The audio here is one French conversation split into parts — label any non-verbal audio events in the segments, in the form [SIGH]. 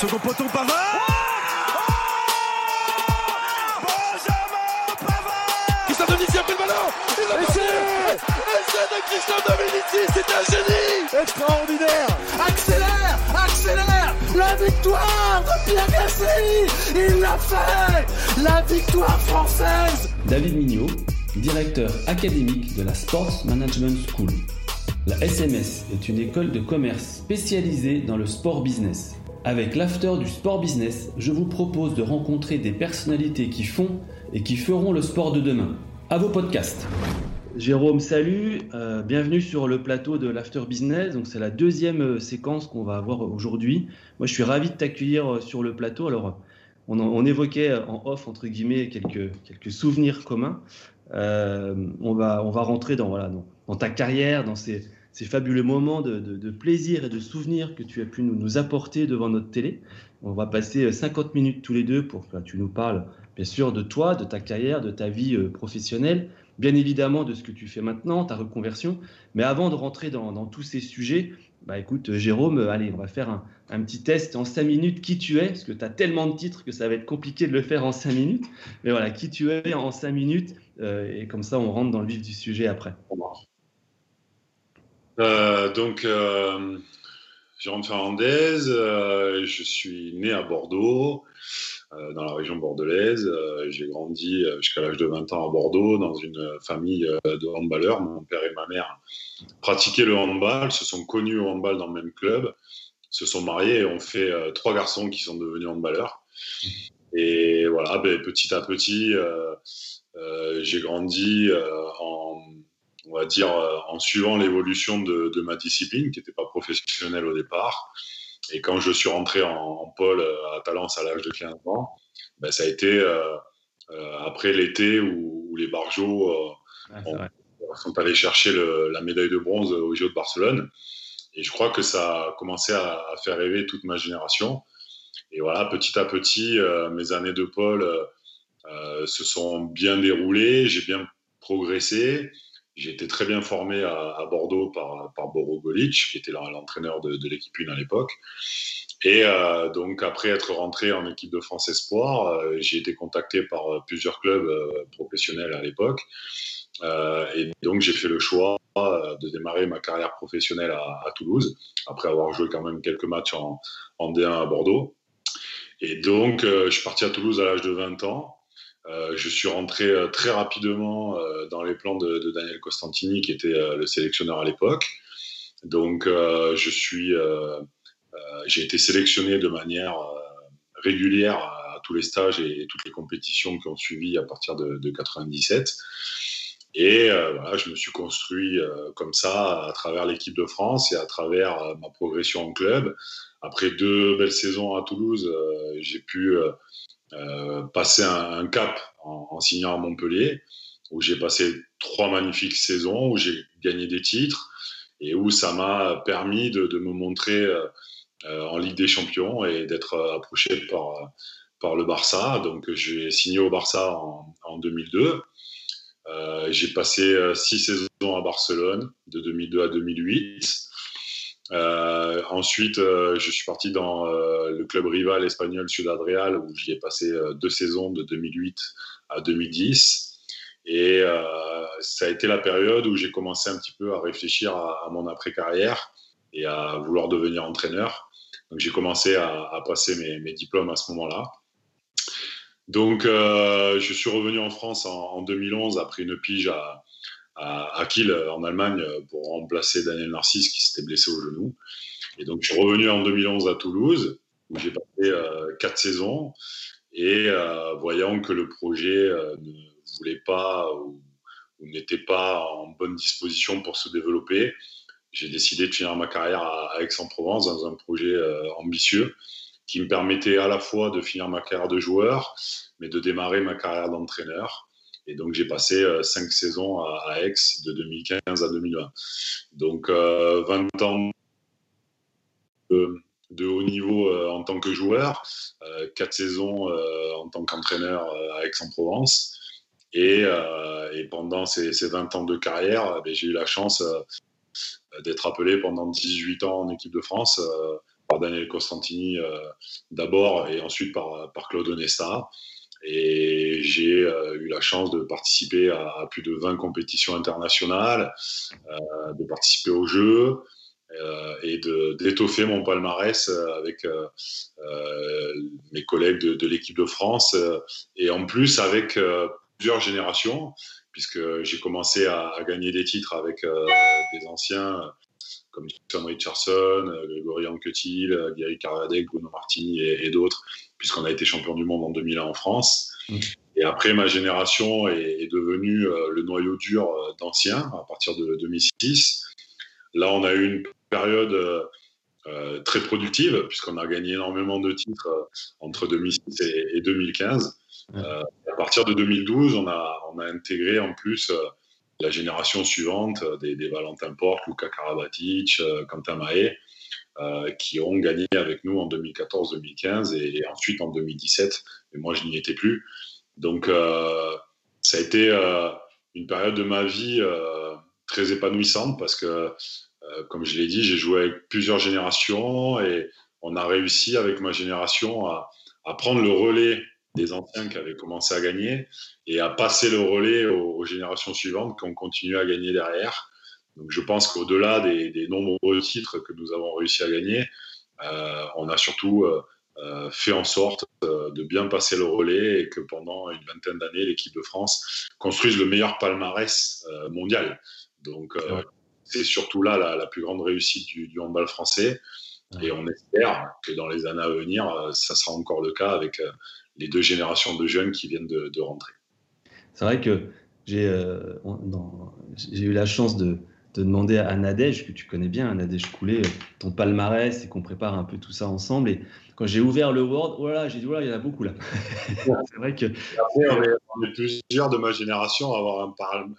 Second poteau Pavard. Benjamin Pavard. Christophe Dominici a pris le ballon. Passé Essai de Christophe Dominici, c'est un génie. Extraordinaire. Accélère Accélère. La victoire de Pierre Gasly. Il l'a fait. La victoire française. David Mignot, directeur académique de la Sports Management School. La SMS est une école de commerce spécialisée dans le sport business. Avec l'after du sport business, je vous propose de rencontrer des personnalités qui font et qui feront le sport de demain. À vos podcasts. Jérôme, salut, euh, bienvenue sur le plateau de l'After Business. Donc c'est la deuxième euh, séquence qu'on va avoir aujourd'hui. Moi, je suis ravi de t'accueillir euh, sur le plateau. Alors, on, évoquait en off entre guillemets quelques, quelques souvenirs communs. on va on va rentrer dans voilà dans ta carrière, dans ces ces fabuleux moments de, plaisir et de souvenirs que tu as pu nous, apporter devant notre télé. On va passer 50 euh, minutes tous les deux pour que tu nous parles, bien sûr, de toi, de ta carrière, de ta vie euh, professionnelle, bien évidemment de ce que tu fais maintenant, ta reconversion. Mais avant de rentrer dans, tous ces sujets, bah écoute, Jérôme, euh, allez, on va faire un, petit test en 5 minutes qui tu es, parce que tu as tellement de titres que ça va être compliqué de le faire en 5 minutes. Mais voilà, qui tu es en 5 minutes, et comme ça, on rentre dans le vif du sujet après. Euh, donc, euh, Jérôme Fernandez, euh, je suis né à Bordeaux, dans la région bordelaise. J'ai grandi jusqu'à l'âge de 20 ans à Bordeaux, dans une famille de handballeurs. Mon père et ma mère pratiquaient le handball, se sont connus au handball dans le même club, se sont mariés et ont fait trois garçons qui sont devenus handballeurs. Et voilà, ben, petit à petit, j'ai grandi en on va dire, euh, en suivant l'évolution de, ma discipline, qui n'était pas professionnelle au départ. Et quand je suis rentré en, pôle euh, à Talence à l'âge de 15 ans, ben, ça a été euh, après l'été où, les Barjots sont allés chercher la médaille de bronze au Jeux de Barcelone. Et je crois que ça a commencé à, faire rêver toute ma génération. Et voilà, petit à petit, mes années de pôle se sont bien déroulées, j'ai bien progressé. J'ai été très bien formé à, Bordeaux par, par qui était l'entraîneur de, l'équipe 1 à l'époque. Et euh, donc, après être rentré en équipe de France Espoir, euh, j'ai été contacté par euh, plusieurs clubs professionnels à l'époque. et donc, j'ai fait le choix de démarrer ma carrière professionnelle à, Toulouse, après avoir joué quand même quelques matchs en, en D1 à Bordeaux. Et donc, je suis parti à Toulouse à l'âge de 20 ans. Euh, je suis rentré euh, très rapidement euh, dans les plans de, Daniel Costantini, qui était le sélectionneur à l'époque. Donc, j'ai été sélectionné de manière régulière à, tous les stages et, toutes les compétitions qui ont suivi à partir de, de 97. Et voilà, je me suis construit comme ça à travers l'équipe de France et à travers ma progression en club. Après deux belles saisons à Toulouse, j'ai pu euh, passer un, cap en, signant à Montpellier, où j'ai passé trois magnifiques saisons, où j'ai gagné des titres et où ça m'a permis de, me montrer euh, euh, en Ligue des Champions et d'être approché par, par le Barça. Donc j'ai signé au Barça en 2002. j'ai passé six saisons à Barcelone, de 2002 à 2008. Euh, ensuite, euh, je suis parti dans euh, le club rival espagnol Ciudad Real où j'y ai passé deux saisons de 2008 à 2010. Et ça a été la période où j'ai commencé un petit peu à réfléchir à, mon après-carrière et à vouloir devenir entraîneur. Donc j'ai commencé à, passer mes, diplômes à ce moment-là. Donc je suis revenu en France en, en 2011 après une pige à, à, Kiel en Allemagne pour remplacer Daniel Narcisse qui s'était blessé au genou. Et donc je suis revenu en 2011 à Toulouse où j'ai passé euh, quatre saisons et euh, voyant que le projet euh, ne voulait pas ou, n'était pas en bonne disposition pour se développer, j'ai décidé de finir ma carrière à, Aix-en-Provence dans un projet ambitieux qui me permettait à la fois de finir ma carrière de joueur, mais de démarrer ma carrière d'entraîneur. Et donc, j'ai passé cinq saisons à, Aix de 2015 à 2020. Donc, 20 ans de, haut niveau en tant que joueur, quatre saisons en tant qu'entraîneur à Aix-en-Provence. Et, pendant ces, 20 ans de carrière, ben, j'ai eu la chance d'être appelé pendant 18 ans en équipe de France par Daniel Costantini d'abord et ensuite par, par Claude Onesta. Et j'ai eu la chance de participer à, plus de 20 compétitions internationales, de participer aux Jeux et d'étoffer mon palmarès avec mes collègues de, l'équipe de France et en plus avec plusieurs générations, puisque j'ai commencé à, gagner des titres avec des anciens comme Tom Richardson, euh, Grégory Anquetil, euh, Gary Caradec, Bruno Martini et, d'autres, puisqu'on a été champion du monde en 2001 en France. Mm. Et après, ma génération est, devenue euh, le noyau dur d'anciens à partir de 2006. Là, on a eu une période très productive, puisqu'on a gagné énormément de titres entre 2006 et, 2015. à partir de 2012, on a, on a intégré en plus la génération suivante euh, des, Valentin Porte, Luca Karabatic, euh, Quentin Mahé, euh, qui ont gagné avec nous en 2014-2015 et, ensuite en 2017. Mais moi, je n'y étais plus. Donc, ça a été une période de ma vie très épanouissante parce que, comme je l'ai dit, j'ai joué avec plusieurs générations et on a réussi avec ma génération à prendre le relais des anciens qui avaient commencé à gagner et à passer le relais aux, générations suivantes qui ont continué à gagner derrière. Donc je pense qu'au-delà des, nombreux titres que nous avons réussi à gagner, euh, on a surtout euh, euh, fait en sorte de bien passer le relais et que pendant une vingtaine d'années, l'équipe de France construise le meilleur palmarès mondial. Donc c'est surtout là la, plus grande réussite du, du handball français. Et on espère que dans les années à venir, ça sera encore le cas avec les deux générations de jeunes qui viennent de, rentrer. C'est vrai que j'ai euh, eu la chance de, demander à Nadège, que tu connais bien, Nadège Coulé, ton palmarès et qu'on prépare un peu tout ça ensemble. Et quand j'ai ouvert le Word, oh j'ai dit, voilà, il y en a beaucoup là. [LAUGHS] c'est vrai que. on, est, plusieurs de ma génération à avoir un,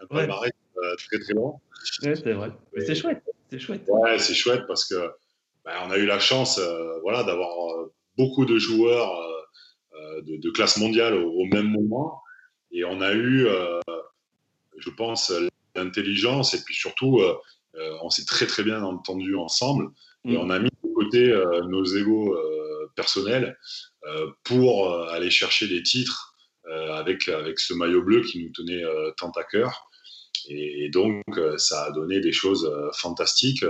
palmarès euh, très très long. Ouais, c'est vrai. C'est chouette. C'est chouette. Ouais, c'est chouette parce que ben, on a eu la chance euh, voilà, d'avoir beaucoup de joueurs euh, de, classe mondiale au, même moment. Et on a eu, euh, je pense, l'intelligence et puis surtout, euh, on s'est très très bien entendu ensemble. Et mm. on a mis de côté nos égaux personnels pour aller chercher des titres avec, avec ce maillot bleu qui nous tenait tant à cœur. Et, donc, ça a donné des choses fantastiques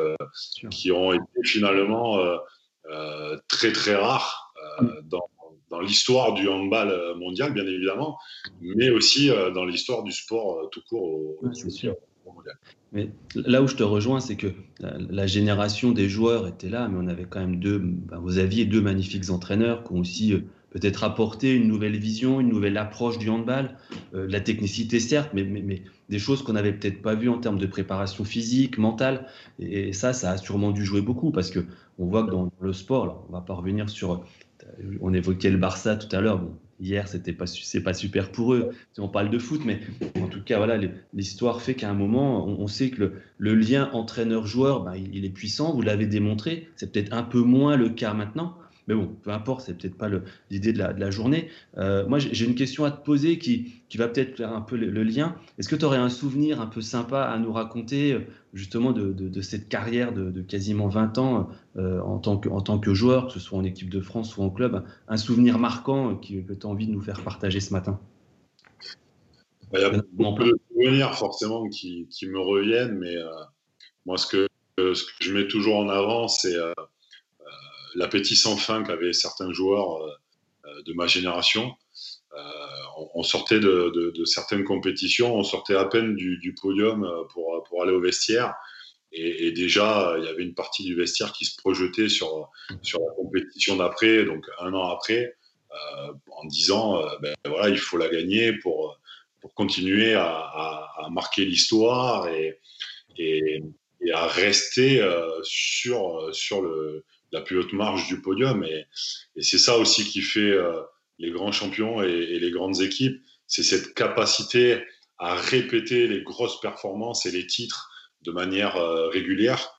qui ont été finalement très très rares mm. dans, dans l'histoire du handball euh, mondial, bien évidemment, mais aussi euh, dans l'histoire du sport euh, tout court au, mondial. Mais là où je te rejoins, c'est que la, génération des joueurs était là, mais on avait quand même deux, ben, vous aviez deux magnifiques entraîneurs qui ont aussi peut-être apporté une nouvelle vision, une nouvelle approche du handball, la technicité certes, mais, mais, des choses qu'on n'avait peut-être pas vues en termes de préparation physique, mentale. Et, ça, ça a sûrement dû jouer beaucoup parce que on voit que dans le sport, là, on va pas revenir sur on évoquait le Barça tout à l'heure. Hier, c'était pas pas super pour eux. Si on parle de foot, mais en tout cas, voilà, l'histoire fait qu'à un moment, on, sait que le, lien entraîneur-joueur, ben, il, est puissant. Vous l'avez démontré. C'est peut-être un peu moins le cas maintenant. Mais bon, peu importe, c'est peut-être pas l'idée de, la, journée. Euh, moi, j'ai une question à te poser qui, va peut-être faire un peu le, lien. Est-ce que tu aurais un souvenir un peu sympa à nous raconter, euh, justement, de, cette carrière de, quasiment 20 ans euh, en, tant que, en tant que joueur, que ce soit en équipe de France ou en club Un souvenir marquant qui, que tu as envie de nous faire partager ce matin? Il y a beaucoup de souvenirs, forcément, qui, me reviennent, mais moi, ce que, ce que je mets toujours en avant, c'est l'appétit sans fin qu'avaient certains joueurs euh, euh, de ma génération. Euh, on, sortait de, certaines compétitions, on sortait à peine du, podium pour, pour, aller au vestiaire. Et, déjà, il y avait une partie du vestiaire qui se projetait sur, sur la compétition d'après, donc un an après, en disant ben, voilà, il faut la gagner pour, pour continuer à, marquer l'histoire et, et, et à rester sur, sur le, la plus haute marge du podium. Et, c'est ça aussi qui fait les grands champions et, les grandes équipes. C'est cette capacité à répéter les grosses performances et les titres de manière régulière.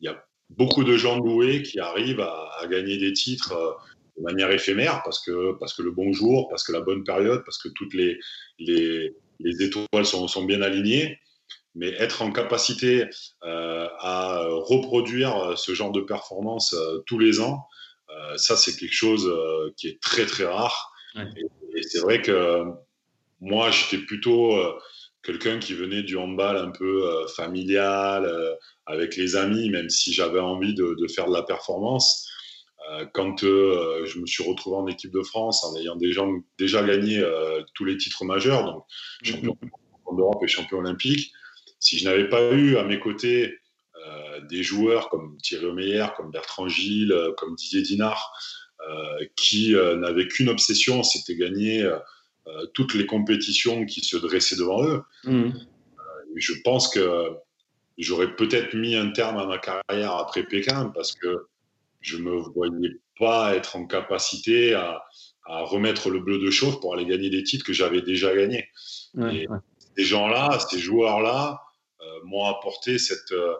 Il y a beaucoup de gens doués qui arrivent à, à gagner des titres de manière éphémère parce que, parce que le bon jour, parce que la bonne période, parce que toutes les, les, les étoiles sont, sont, bien alignées. Mais être en capacité euh, à reproduire ce genre de performance euh, tous les ans, euh, ça c'est quelque chose euh, qui est très très rare. Ouais. Et, et c'est vrai que moi j'étais plutôt euh, quelqu'un qui venait du handball un peu euh, familial, avec les amis, même si j'avais envie de, de, faire de la performance. Euh, quand euh, je me suis retrouvé en équipe de France en ayant déjà, déjà gagné euh, tous les titres majeurs, donc champion d'Europe et champion olympique, si je n'avais pas eu à mes côtés des joueurs comme Thierry Omeyer, comme Bertrand Gilles, comme Didier Dinard, qui n'avaient qu'une obsession, c'était gagner toutes les compétitions qui se dressaient devant eux. Mmh. je pense que j'aurais peut-être mis un terme à ma carrière après Pékin parce que je me voyais pas être en capacité à, à, remettre le bleu de chauffe pour aller gagner des titres que j'avais déjà gagnés. Ouais, et ouais. ces gens-là, ces joueurs-là, euh, m'ont apporté cette, euh,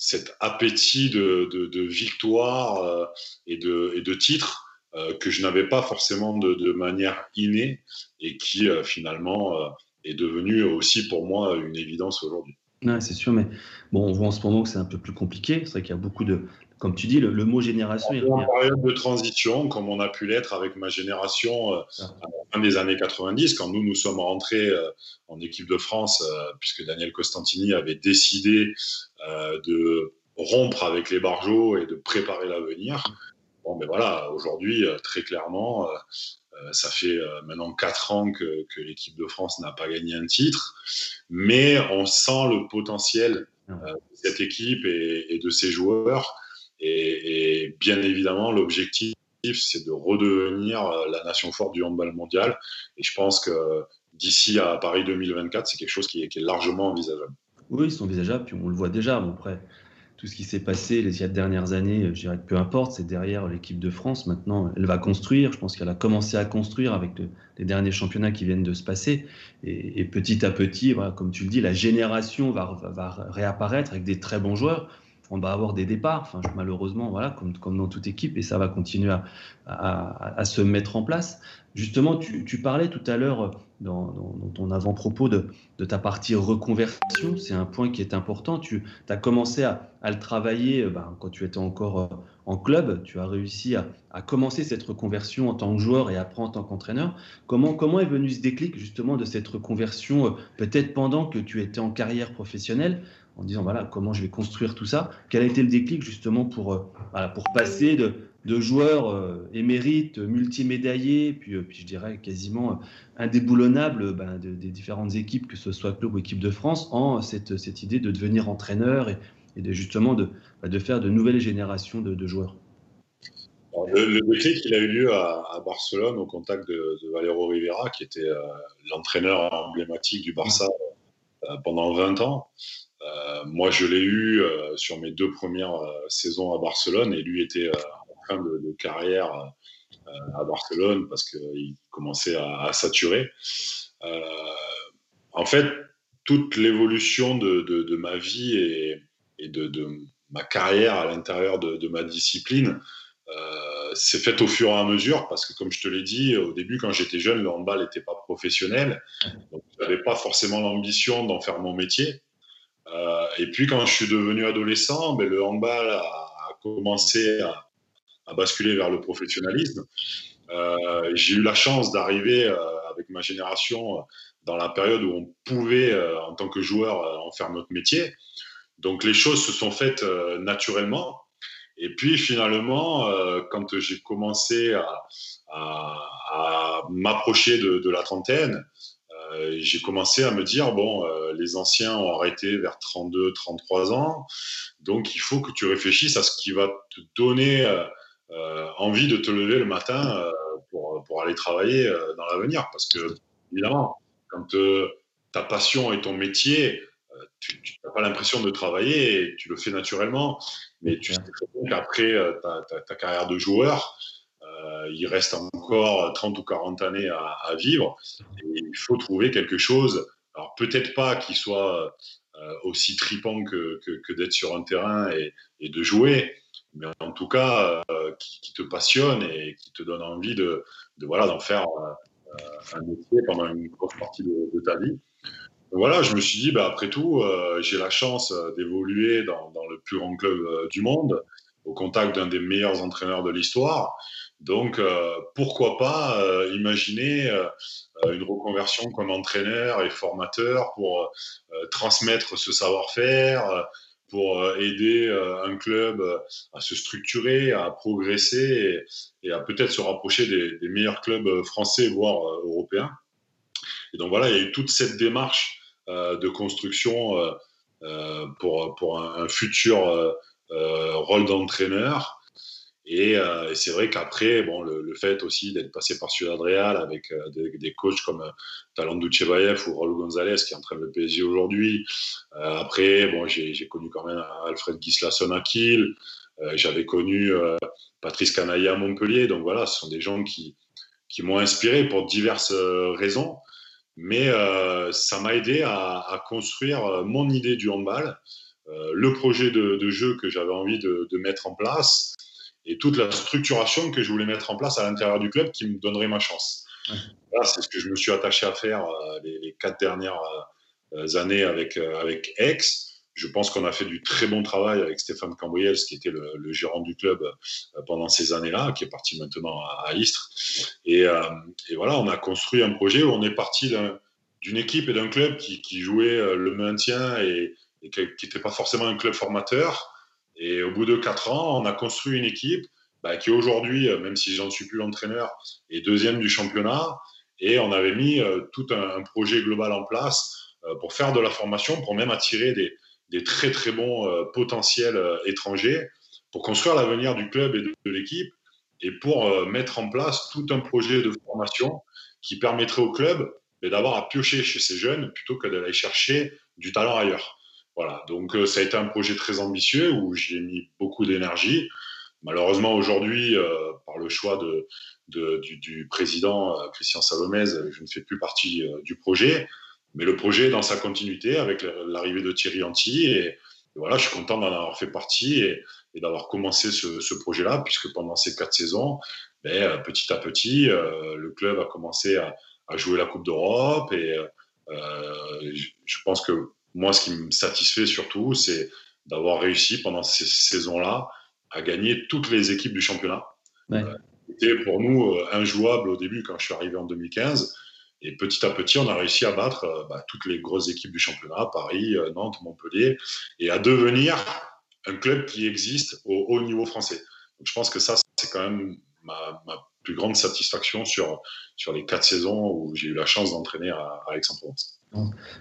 cet appétit de, de, victoire euh, et, de, et de titres euh, que je n'avais pas forcément de, de, manière innée et qui euh, finalement euh, est devenu aussi pour moi une évidence aujourd'hui. Ouais, c'est sûr, mais bon, on voit en ce moment que c'est un peu plus compliqué. C'est vrai qu'il y a beaucoup de, comme tu dis, le, le mot génération. est en période de transition, comme on a pu l'être avec ma génération euh, ah. à la fin des années 90, quand nous nous sommes rentrés euh, en équipe de France, euh, puisque Daniel Costantini avait décidé de rompre avec les Barjots et de préparer l'avenir. Bon, mais voilà, aujourd'hui, très clairement, ça fait maintenant quatre ans que, que l'équipe de France n'a pas gagné un titre, mais on sent le potentiel ah. de cette équipe et, et de ses joueurs. Et, bien évidemment, l'objectif, c'est de redevenir euh, la nation forte du handball mondial. Et je pense que d'ici à Paris 2024, c'est quelque chose qui est, largement envisageable. Oui, c'est envisageable, puis on le voit déjà. Après, tout ce qui s'est passé les quatre dernières années, je dirais que peu importe, c'est derrière l'équipe de France. Maintenant, elle va construire. Je pense qu'elle a commencé à construire avec le, les derniers championnats qui viennent de se passer. Et, et petit à petit, comme tu le dis, la génération va réapparaître avec des très bons joueurs on va avoir des départs, malheureusement, voilà, comme, dans toute équipe, et ça va continuer à, se mettre en place. Justement, tu, parlais tout à l'heure dans, dans, ton avant-propos de, ta partie reconversion, c'est un point qui est important. Tu as commencé à, le travailler ben, quand tu étais encore euh, en club, tu as réussi à, commencer cette reconversion en tant que joueur et après en tant qu'entraîneur. Comment, comment est venu ce déclic justement de cette reconversion, euh, peut-être pendant que tu étais en carrière professionnelle en disant voilà comment je vais construire tout ça. Quel a été le déclic justement pour, euh, passer de, de joueurs euh, émérites, multimédaillés, puis, euh, puis je dirais quasiment euh, indéboulonnables ben, de, des différentes équipes, que ce soit club ou équipe de France, en cette, cette idée de devenir entraîneur et, de justement de, de faire de nouvelles générations de, joueurs. Le, déclic, il a eu lieu à, Barcelone au contact de, Valero Rivera, qui était l'entraîneur emblématique du Barça pendant 20 ans. Euh, moi, je l'ai eu euh, sur mes deux premières euh, saisons à Barcelone et lui était en fin de, carrière à Barcelone parce qu'il commençait à, saturer. en fait, toute l'évolution de, ma vie et, de, ma carrière à l'intérieur de, de, ma discipline euh, s'est faite au fur et à mesure parce que, comme je te l'ai dit, au début, quand j'étais jeune, le handball n'était pas professionnel. Donc, je n'avais pas forcément l'ambition d'en faire mon métier. Euh, et puis quand je suis devenu adolescent, ben, le handball a, commencé à, basculer vers le professionnalisme. Euh, j'ai eu la chance d'arriver euh, avec ma génération dans la période où on pouvait, en tant que joueur, en faire notre métier. Donc les choses se sont faites naturellement. Et puis finalement, quand j'ai commencé à, m'approcher de, la trentaine, euh, j'ai commencé à me dire bon, euh, les anciens ont arrêté vers 32, 33 ans, donc il faut que tu réfléchisses à ce qui va te donner euh, envie de te lever le matin pour, pour aller travailler dans l'avenir. Parce que, évidemment, quand ta passion est ton métier, tu n'as pas l'impression de travailler et tu le fais naturellement. Mais tu sais qu'après ta, carrière de joueur, il reste encore 30 ou 40 années à, vivre. Et il faut trouver quelque chose. Alors peut-être pas qui soit aussi tripant que, d'être sur un terrain et, de jouer, mais en tout cas qui, te passionne et qui te donne envie de, voilà d'en faire un métier pendant une grosse partie de, ta vie. voilà, je me suis dit, bah, après tout, euh, j'ai la chance euh, d'évoluer dans, le plus grand club euh, du monde, au contact d'un des meilleurs entraîneurs de l'histoire. Donc, pourquoi pas imaginer une reconversion comme entraîneur et formateur pour transmettre ce savoir-faire, pour euh, aider euh, un club euh, à se structurer, à progresser et, à peut-être se rapprocher des, meilleurs clubs français, voire européens. Et donc voilà, il y a eu toute cette démarche de construction pour, pour un, futur rôle d'entraîneur euh, et, c'est vrai qu'après, bon, le, fait aussi d'être passé par Ciudad Real avec euh, des, coachs comme euh, Talandou ou Raul González qui entraîne le PSG aujourd'hui. après, bon, j'ai connu quand même Alfred Gislason à Kiel. J'avais connu Patrice Canailla à Montpellier. Donc voilà, ce sont des gens qui, qui m'ont inspiré pour diverses raisons. Mais ça m'a aidé à, construire mon idée du handball, le projet de, jeu que j'avais envie de mettre en place et toute la structuration que je voulais mettre en place à l'intérieur du club qui me donnerait ma chance. c'est ce que je me suis attaché à faire euh, les, quatre dernières euh, années avec, euh, avec Aix. Je pense qu'on a fait du très bon travail avec Stéphane Cambriels, qui était le, gérant du club pendant ces années-là, qui est parti maintenant à, Istres. Et, et, voilà, on a construit un projet où on est parti d'une équipe et d'un club qui, qui, jouait le maintien et, et qui n'était pas forcément un club formateur et au bout de quatre ans, on a construit une équipe bah, qui aujourd'hui, euh, même si j'en suis plus l'entraîneur, est deuxième du championnat. Et on avait mis euh, tout un, projet global en place euh, pour faire de la formation, pour même attirer des, très très bons potentiels étrangers, pour construire l'avenir du club et de, l'équipe, et pour mettre en place tout un projet de formation qui permettrait au club d'avoir à piocher chez ces jeunes plutôt que d'aller chercher du talent ailleurs. Donc euh, ça a été un projet très ambitieux où j'ai mis beaucoup d'énergie. Malheureusement, aujourd'hui, euh, par le choix du, président euh, Christian Salomez, je ne fais plus partie du projet. Mais le projet est dans sa continuité avec l'arrivée de Thierry Anti. Et, voilà, je suis content d'en avoir fait partie et, d'avoir commencé ce, projet-là, puisque pendant ces quatre saisons, ben, petit à petit, le club a commencé à, jouer la Coupe d'Europe. Et je pense que moi, ce qui me satisfait surtout, c'est d'avoir réussi pendant ces saisons-là à gagner toutes les équipes du championnat. C'était pour nous euh, injouable au début quand je suis arrivé en 2015. Et petit à petit, on a réussi à battre euh, bah, toutes les grosses équipes du championnat, Paris, euh, Nantes, Montpellier, et à devenir un club qui existe au haut niveau français. Donc, je pense que ça, c'est quand même ma, plus grande satisfaction sur, sur les quatre saisons où j'ai eu la chance d'entraîner à, à Aix-en-Provence.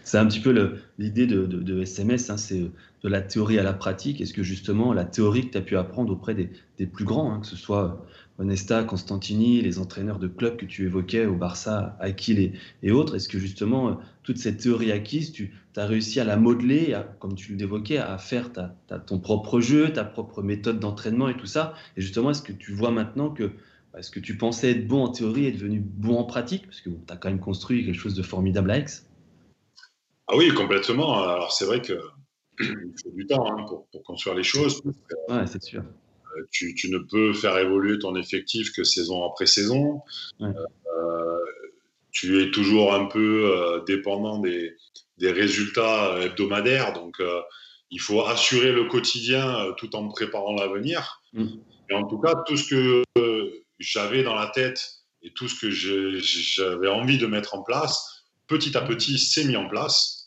C'est un petit peu l'idée de, SMS, hein, c'est de la théorie à la pratique. Est-ce que justement la théorie que tu as pu apprendre auprès des, plus grands, hein, que ce soit Onesta, Constantini, les entraîneurs de clubs que tu évoquais au Barça, Akil et, autres, est-ce que justement toute cette théorie acquise, tu as réussi à la modeler, comme tu l'évoquais, à faire ton propre jeu, ta propre méthode d'entraînement et tout ça? Et justement, est-ce que tu vois maintenant que est-ce que tu pensais être bon en théorie et devenu bon en pratique? Parce que tu as quand même construit quelque chose de formidable à Aix. Ah oui, complètement. Alors c'est vrai que [CLEARS THROAT] il faut du temps hein, pour, construire les choses. Ouais, c'est sûr. Euh, tu, ne peux faire évoluer ton effectif que saison après saison. Euh, tu es toujours un peu euh, dépendant des, résultats hebdomadaires. Donc, il faut assurer le quotidien tout en préparant l'avenir. Mm. Et en tout cas, tout ce que j'avais dans la tête et tout ce que j'avais envie de mettre en place, petit à petit, s'est mis en place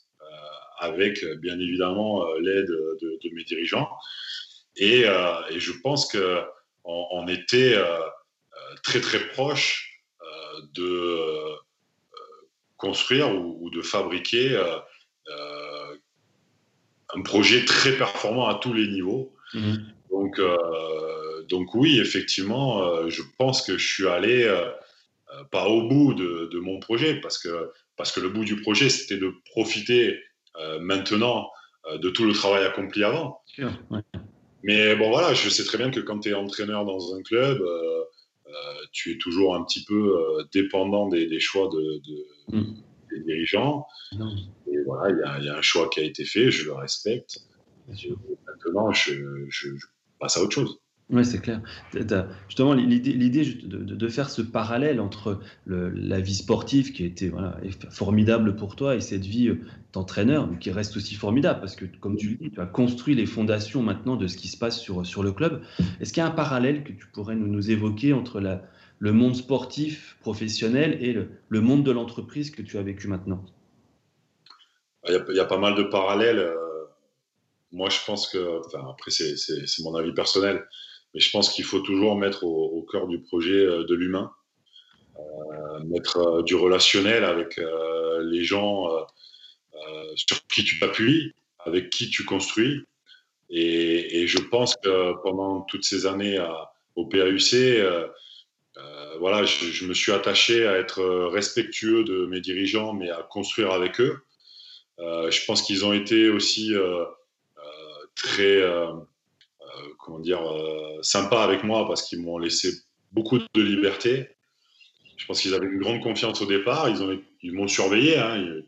avec bien évidemment euh, l'aide de, mes dirigeants. Et, euh, je pense qu'on on était euh, très très proche de construire ou, de fabriquer un projet très performant à tous les niveaux. Mmh. Donc, donc oui, effectivement, je pense que je suis allé pas au bout de, de, mon projet parce que, parce que le bout du projet, c'était de profiter maintenant de tout le travail accompli avant. Mais bon, voilà, je sais très bien que quand tu es entraîneur dans un club, tu es toujours un petit peu dépendant des, choix de, mm. des dirigeants. Et voilà, il y, a un choix qui a été fait, je le respecte. Maintenant, je, je, passe à autre chose. Oui, c'est clair. Justement, l'idée de, faire ce parallèle entre la vie sportive qui a été voilà, formidable pour toi et cette vie euh, d'entraîneur qui reste aussi formidable parce que, comme tu le dis, tu as construit les fondations maintenant de ce qui se passe sur, le club. Est-ce qu'il y a un parallèle que tu pourrais nous, évoquer entre le monde sportif professionnel et le, monde de l'entreprise que tu as vécu maintenant? Il y, a, pas mal de parallèles. Euh, moi, je pense que, enfin, après, c'est mon avis personnel, mais je pense qu'il faut toujours mettre au, cœur du projet euh, de l'humain, euh, mettre euh, du relationnel avec les gens sur qui tu t'appuies, avec qui tu construis. Et, je pense que pendant toutes ces années au PAUC, voilà, je, me suis attaché à être respectueux de mes dirigeants, mais à construire avec eux. je pense qu'ils ont été aussi très comment dire, euh, sympa avec moi parce qu'ils m'ont laissé beaucoup de liberté. Je pense qu'ils avaient une grande confiance au départ. Ils m'ont ils surveillé. Hein.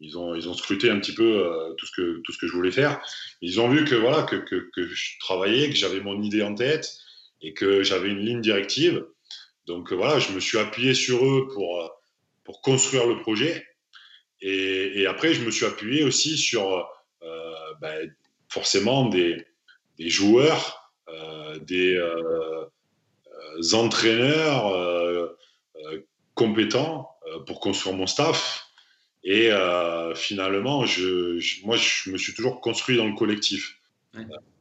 Ils, ont, ils ont scruté un petit peu euh, tout, ce que, tout ce que je voulais faire. Ils ont vu que, voilà, que, que, je travaillais, que j'avais mon idée en tête et que j'avais une ligne directive. Donc voilà, je me suis appuyé sur eux pour, pour construire le projet. Et, et après, je me suis appuyé aussi sur ben, forcément des, des joueurs, euh, des euh, euh, entraîneurs compétents pour construire mon staff. Et finalement, je, moi, je me suis toujours construit dans le collectif.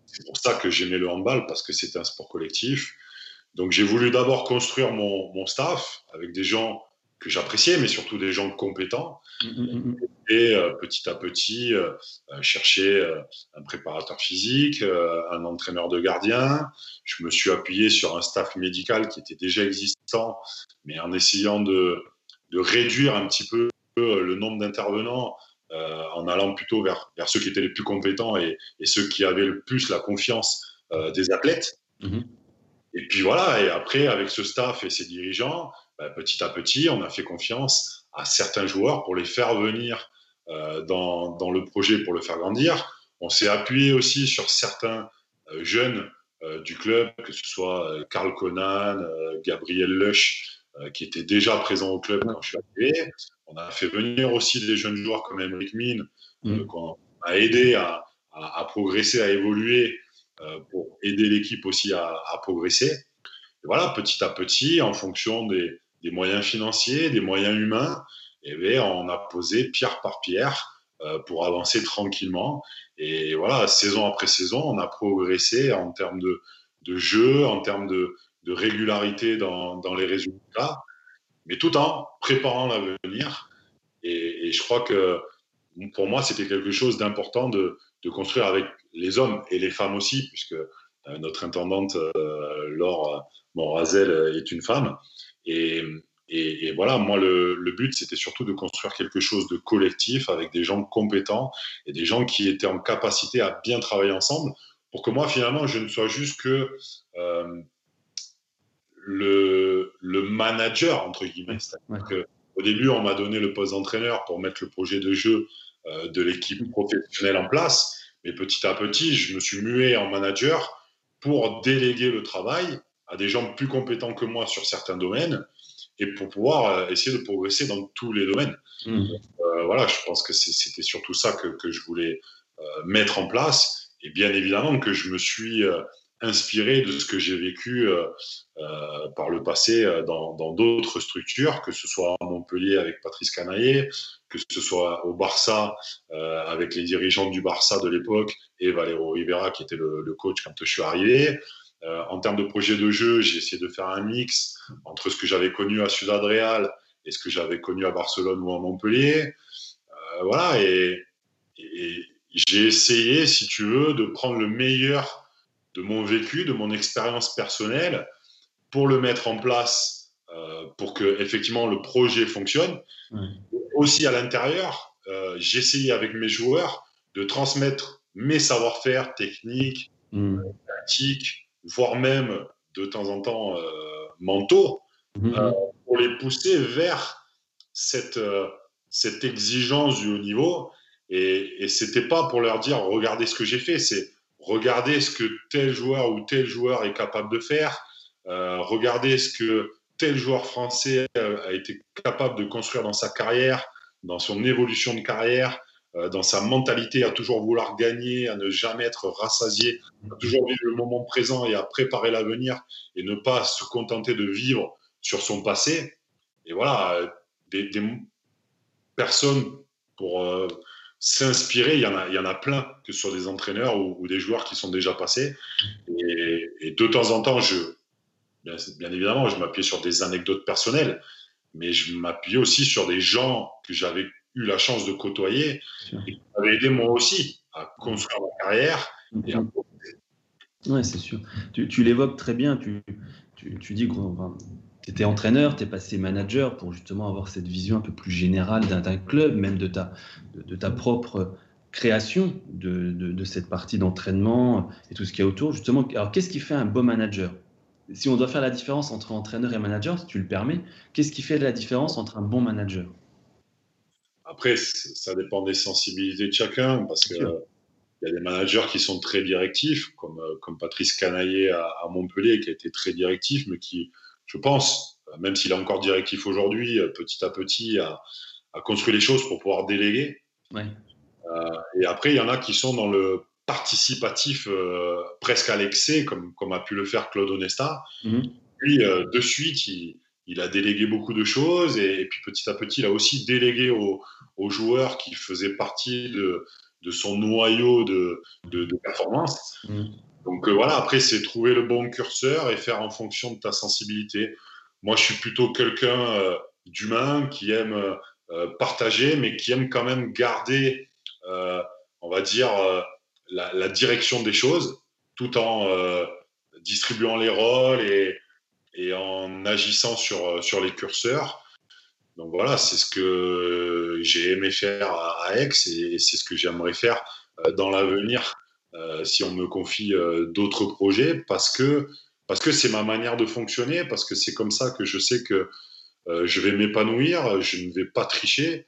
C'est pour ça que j'aimais le handball, parce que c'était un sport collectif. Donc j'ai voulu d'abord construire mon, mon, staff avec des gens que j'appréciais, mais surtout des gens compétents. Mm, mm, mm, et euh, petit à petit, euh, euh, chercher un préparateur physique, un entraîneur de gardien. Je me suis appuyé sur un staff médical qui était déjà existant, mais en essayant de, de réduire un petit peu le nombre d'intervenants en allant plutôt vers, vers, ceux qui étaient les plus compétents et, et ceux qui avaient le plus la confiance des athlètes. Mm-hmm. Et puis voilà, et après, avec ce staff et ses dirigeants, bah, petit à petit, on a fait confiance à certains joueurs pour les faire venir euh, dans, dans, le projet, pour le faire grandir. On s'est appuyé aussi sur certains euh, jeunes euh, du club, que ce soit Karl Conan, Gabriel Lush, qui étaient déjà présents au club quand je suis arrivé. On a fait venir aussi des jeunes joueurs comme Emric Min, mmh. qu'on a aidé à, à, progresser, à évoluer, pour aider l'équipe aussi à, à progresser. Et voilà, petit à petit, en fonction des, des moyens financiers, des moyens humains, et bien, on a posé pierre par pierre euh, pour avancer tranquillement. Et voilà, saison après saison, on a progressé en termes de, de jeu, en termes de, de régularité dans, dans, les résultats, mais tout en préparant l'avenir. Et, je crois que pour moi, c'était quelque chose d'important de, de, construire avec les hommes et les femmes aussi, puisque euh, notre intendante, euh, Laure Morazel, est une femme. Et, et, voilà, moi, le, le but, c'était surtout de construire quelque chose de collectif avec des gens compétents et des gens qui étaient en capacité à bien travailler ensemble pour que moi, finalement, je ne sois juste que euh, le, le, manager, entre guillemets. Au début, on m'a donné le poste d'entraîneur pour mettre le projet de jeu euh, de l'équipe professionnelle en place. Mais petit à petit, je me suis mué en manager pour déléguer le travail à des gens plus compétents que moi sur certains domaines et pour pouvoir euh, essayer de progresser dans tous les domaines. Mmh. Euh, voilà, je pense que c'était surtout ça que, que je voulais euh, mettre en place. Et bien évidemment que je me suis inspiré de ce que j'ai vécu par le passé dans d'autres structures, que ce soit à Montpellier avec Patrice Canaillé, que ce soit au Barça avec les dirigeants du Barça de l'époque et Valero Rivera qui était le, le, coach quand je suis arrivé, euh, en termes de projet de jeu, j'ai essayé de faire un mix entre ce que j'avais connu à Ciudad Real et ce que j'avais connu à Barcelone ou à Montpellier. Euh, voilà, et, j'ai essayé, si tu veux, de prendre le meilleur de mon vécu, de mon expérience personnelle, pour le mettre en place, euh, pour que effectivement le projet fonctionne. Aussi à l'intérieur, j'essayais avec mes joueurs de transmettre mes savoir-faire techniques, mmh. tactiques, voire même de temps en temps mentaux, mmh. pour les pousser vers cette, cette exigence du haut niveau. Et, et c'était pas pour leur dire regardez ce que j'ai fait, c'est regardez ce que tel joueur ou tel joueur est capable de faire, euh, regardez ce que tel joueur français a été capable de construire dans sa carrière, dans son évolution de carrière, euh, dans sa mentalité à toujours vouloir gagner, à ne jamais être rassasié, à toujours vivre le moment présent et à préparer l'avenir et ne pas se contenter de vivre sur son passé. Et voilà, des, personnes pour euh, s'inspirer, il y, en a, il y en a plein, que ce soit des entraîneurs ou, des joueurs qui sont déjà passés. Et, de temps en temps, je, bien, évidemment, je m'appuyais sur des anecdotes personnelles, mais je m'appuyais aussi sur des gens que j'avais eu la chance de côtoyer et qui m'avaient aidé moi aussi à construire ma carrière. Et Ouais, c'est sûr. Tu, tu l'évoques très bien. Tu, tu, tu dis que tu étais entraîneur, tu es passé manager pour justement avoir cette vision un peu plus générale d'un club, même de ta, de, ta propre création de, de, cette partie d'entraînement et tout ce qu'il y a autour. Justement, alors qu'est-ce qui fait un bon manager? Si on doit faire la différence entre entraîneur et manager, si tu le permets, qu'est-ce qui fait la différence entre un bon manager? Après, ça dépend des sensibilités de chacun, parce que il y a des managers qui sont très directifs, comme, comme Patrice Canaillé à, à Montpellier, qui a été très directif, mais qui, je pense, même s'il est encore directif aujourd'hui, euh, petit à petit, à, construire les choses pour pouvoir déléguer. Euh, et après, il y en a qui sont dans le participatif euh, presque à l'excès, comme, comme a pu le faire Claude Onesta. Mhm. Puis, de suite, il, a délégué beaucoup de choses et, puis petit à petit, il a aussi délégué aux, joueurs qui faisaient partie de, de son noyau de, de, performance. Mhm. Donc euh, voilà, après, c'est trouver le bon curseur et faire en fonction de ta sensibilité. Moi, je suis plutôt quelqu'un euh, d'humain qui aime euh, partager, mais qui aime quand même garder, on va dire, la, direction des choses, tout en distribuant les rôles et, et en agissant sur, sur les curseurs. Donc voilà, c'est ce que j'ai aimé faire à, Aix et c'est ce que j'aimerais faire dans l'avenir euh, si on me confie euh, d'autres projets, parce que parce que c'est ma manière de fonctionner, parce que c'est comme ça que je sais que euh, je vais m'épanouir, je ne vais pas tricher.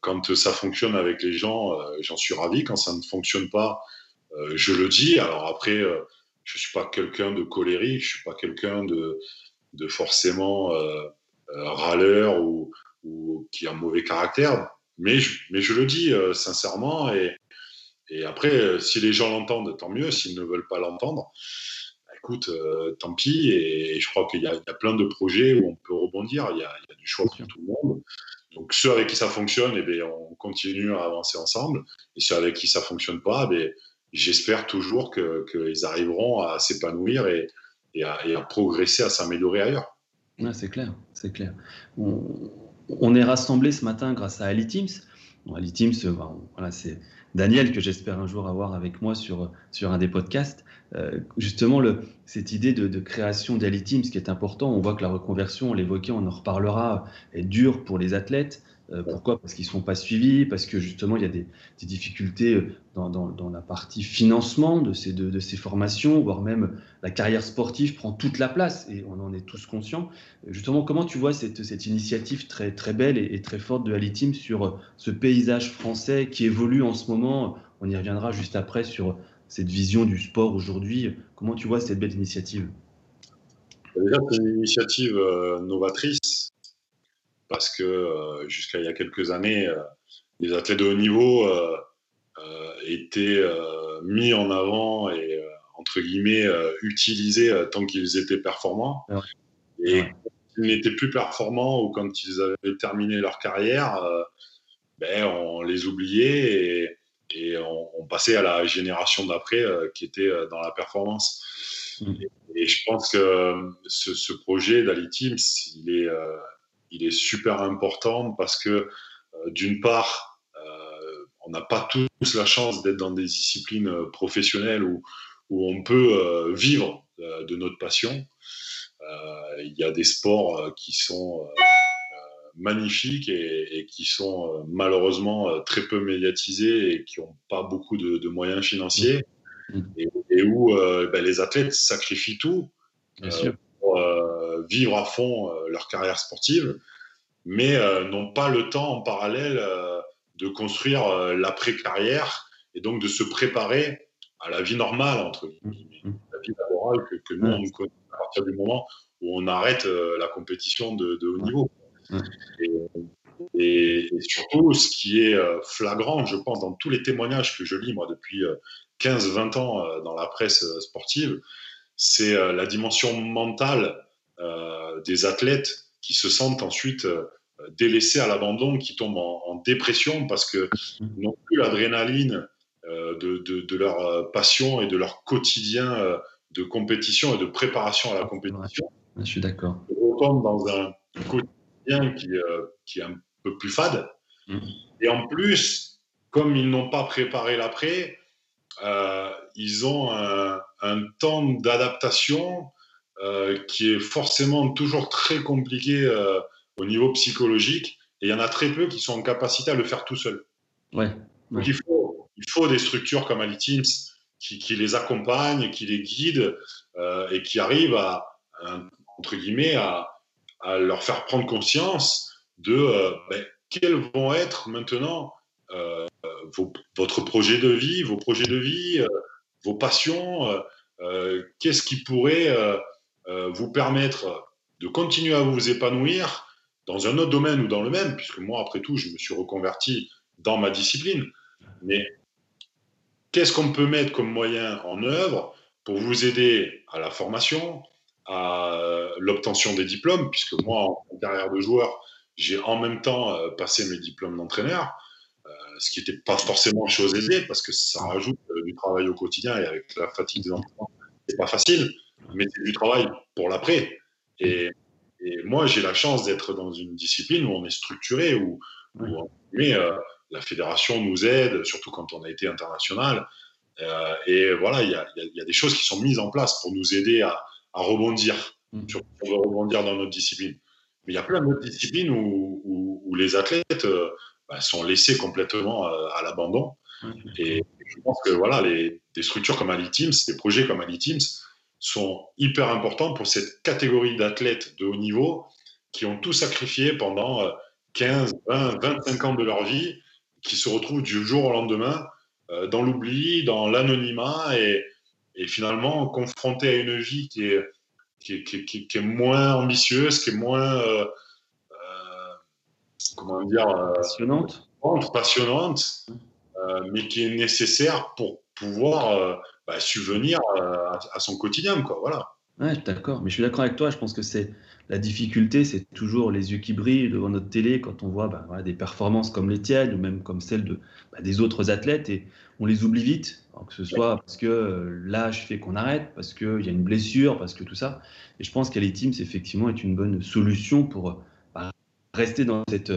quand ça fonctionne avec les gens, j'en suis ravi. Quand ça ne fonctionne pas, je le dis. Alors après, je suis pas quelqu'un de colérique, je suis pas quelqu'un de, forcément râleur ou, qui a un mauvais caractère, mais je, le dis sincèrement et, après, euh, si les gens l'entendent, tant mieux. S'ils ne veulent pas l'entendre, bah, écoute, euh, tant pis. Et, je crois qu'il y, a plein de projets où on peut rebondir. Il y a, du choix pour tout le monde. Donc ceux avec qui ça fonctionne, eh on continue à avancer ensemble. Et ceux avec qui ça fonctionne pas, eh j'espère toujours qu'ils arriveront à s'épanouir et, à, progresser, à s'améliorer ailleurs. c'est clair, c'est clair. On, est rassemblés ce matin grâce à Ali Teams. Ali Teams, voilà, c'est Daniel, que j'espère un jour avoir avec moi sur, sur un des podcasts, euh, justement cette idée de, création d'Ali ce qui est important. On voit que la reconversion, on l'évoquait, on en reparlera, est dure pour les athlètes. Euh, pourquoi? Parce qu'ils ne sont pas suivis, parce que justement il y a des, difficultés euh, dans, la partie financement de ces, de, ces formations, voire même la carrière sportive prend toute la place et on en est tous conscients. Justement, comment tu vois cette, cette initiative très, très belle et, très forte de Ali sur euh, ce paysage français qui évolue en ce moment? On y reviendra juste après sur cette vision du sport aujourd'hui. Comment tu vois cette belle initiative? Déjà, c'est une initiative novatrice parce que euh, jusqu'à il y a quelques années, euh, les athlètes de haut niveau euh, étaient mis en avant et entre guillemets utilisés tant qu'ils étaient performants. Et quand ils n'étaient plus performants ou quand ils avaient terminé leur carrière, ben, on les oubliait et, on, passait à la génération d'après qui était dans la performance. Mmh. Et, je pense que ce, ce projet d'Ali Teams, il est, il est super important parce que, euh, d'une part, euh, on n'a pas tous la chance d'être dans des disciplines euh, professionnelles où, où on peut vivre de notre passion. il y a des sports qui sont magnifiques et, qui sont malheureusement très peu médiatisés et qui n'ont pas beaucoup de, moyens financiers mmh. et, où ben, les athlètes sacrifient tout vivre à fond leur carrière sportive, mais n'ont pas le temps en parallèle de construire l'après-carrière et donc de se préparer à la vie normale, entre guillemets, mmh. la vie laborale que, que nous, on connaît à partir du moment où on arrête euh, la compétition de, haut niveau. Et, surtout, ce qui est euh, flagrant, je pense, dans tous les témoignages que je lis, moi, depuis 15-20 euh, ans dans la presse sportive, c'est la dimension mentale des athlètes qui se sentent ensuite délaissés à l'abandon, qui tombent en, dépression parce que n'ont plus l'adrénaline de, de, leur passion et de leur quotidien de compétition et de préparation à la compétition. Je suis d'accord. Ils retombent dans un quotidien qui, euh, qui, est un peu plus fade. Mm. Et en plus, comme ils n'ont pas préparé l'après, euh, ils ont un, un temps d'adaptation euh, qui est forcément toujours très compliqué au niveau psychologique. Et il y en a très peu qui sont en capacité à le faire tout seul. Ouais, Donc il faut, il faut des structures comme Aliteams qui, qui les accompagnent, qui les guident et qui arrivent à, entre guillemets, à, leur faire prendre conscience de euh, ben, quels vont être maintenant euh, votre projet de vie, vos projets de vie, euh, vos passions, qu'est-ce qui pourrait vous permettre de continuer à vous épanouir dans un autre domaine ou dans le même, puisque moi, après tout, je me suis reconverti dans ma discipline. Mais qu'est-ce qu'on peut mettre comme moyen en œuvre pour vous aider à la formation, à l'obtention des diplômes, puisque moi, en carrière de joueur, j'ai en même temps euh, passé mes diplômes d'entraîneur, euh, ce qui n'était pas forcément chose aisée, parce que ça rajoute euh, du travail au quotidien et avec la fatigue des entraînements, c'est pas facile, mais c'est du travail pour l'après. Et, moi, j'ai la chance d'être dans une discipline où on est structuré, où, mais, la fédération nous aide, surtout quand on a été international. et voilà, il y, a, des choses qui sont mises en place pour nous aider à, à rebondir, mmh. sur, on veut rebondir dans notre discipline. Mais il y a plein d'autres disciplines où, où, les athlètes euh, bah, sont laissés complètement euh, à l'abandon. Et je pense que voilà, les, des structures comme AliTeams, des projets comme AliTeams sont hyper importants pour cette catégorie d'athlètes de haut niveau qui ont tout sacrifié pendant 15, 20, 25 ans de leur vie, qui se retrouvent du jour au lendemain euh, dans l'oubli, dans l'anonymat et, et finalement confronté à une vie qui est, qui qui, qui est moins ambitieuse, qui est moins, euh, euh, comment dire, euh, passionnante, passionnante mais qui est nécessaire pour pouvoir bah, subvenir à, son quotidien, quoi. Voilà. Ouais, d'accord. Mais je suis d'accord avec toi. Je pense que c'est la difficulté, c'est toujours les yeux qui brillent devant notre télé quand on voit bah, des performances comme les tiennes ou même comme celles de, bah, des autres athlètes et on les oublie vite, que ce soit parce que euh, l'âge fait qu'on arrête, parce qu'il y a une blessure, parce que tout ça. Et je pense qu'Ali Teams, effectivement, est une bonne solution pour bah, rester dans cette,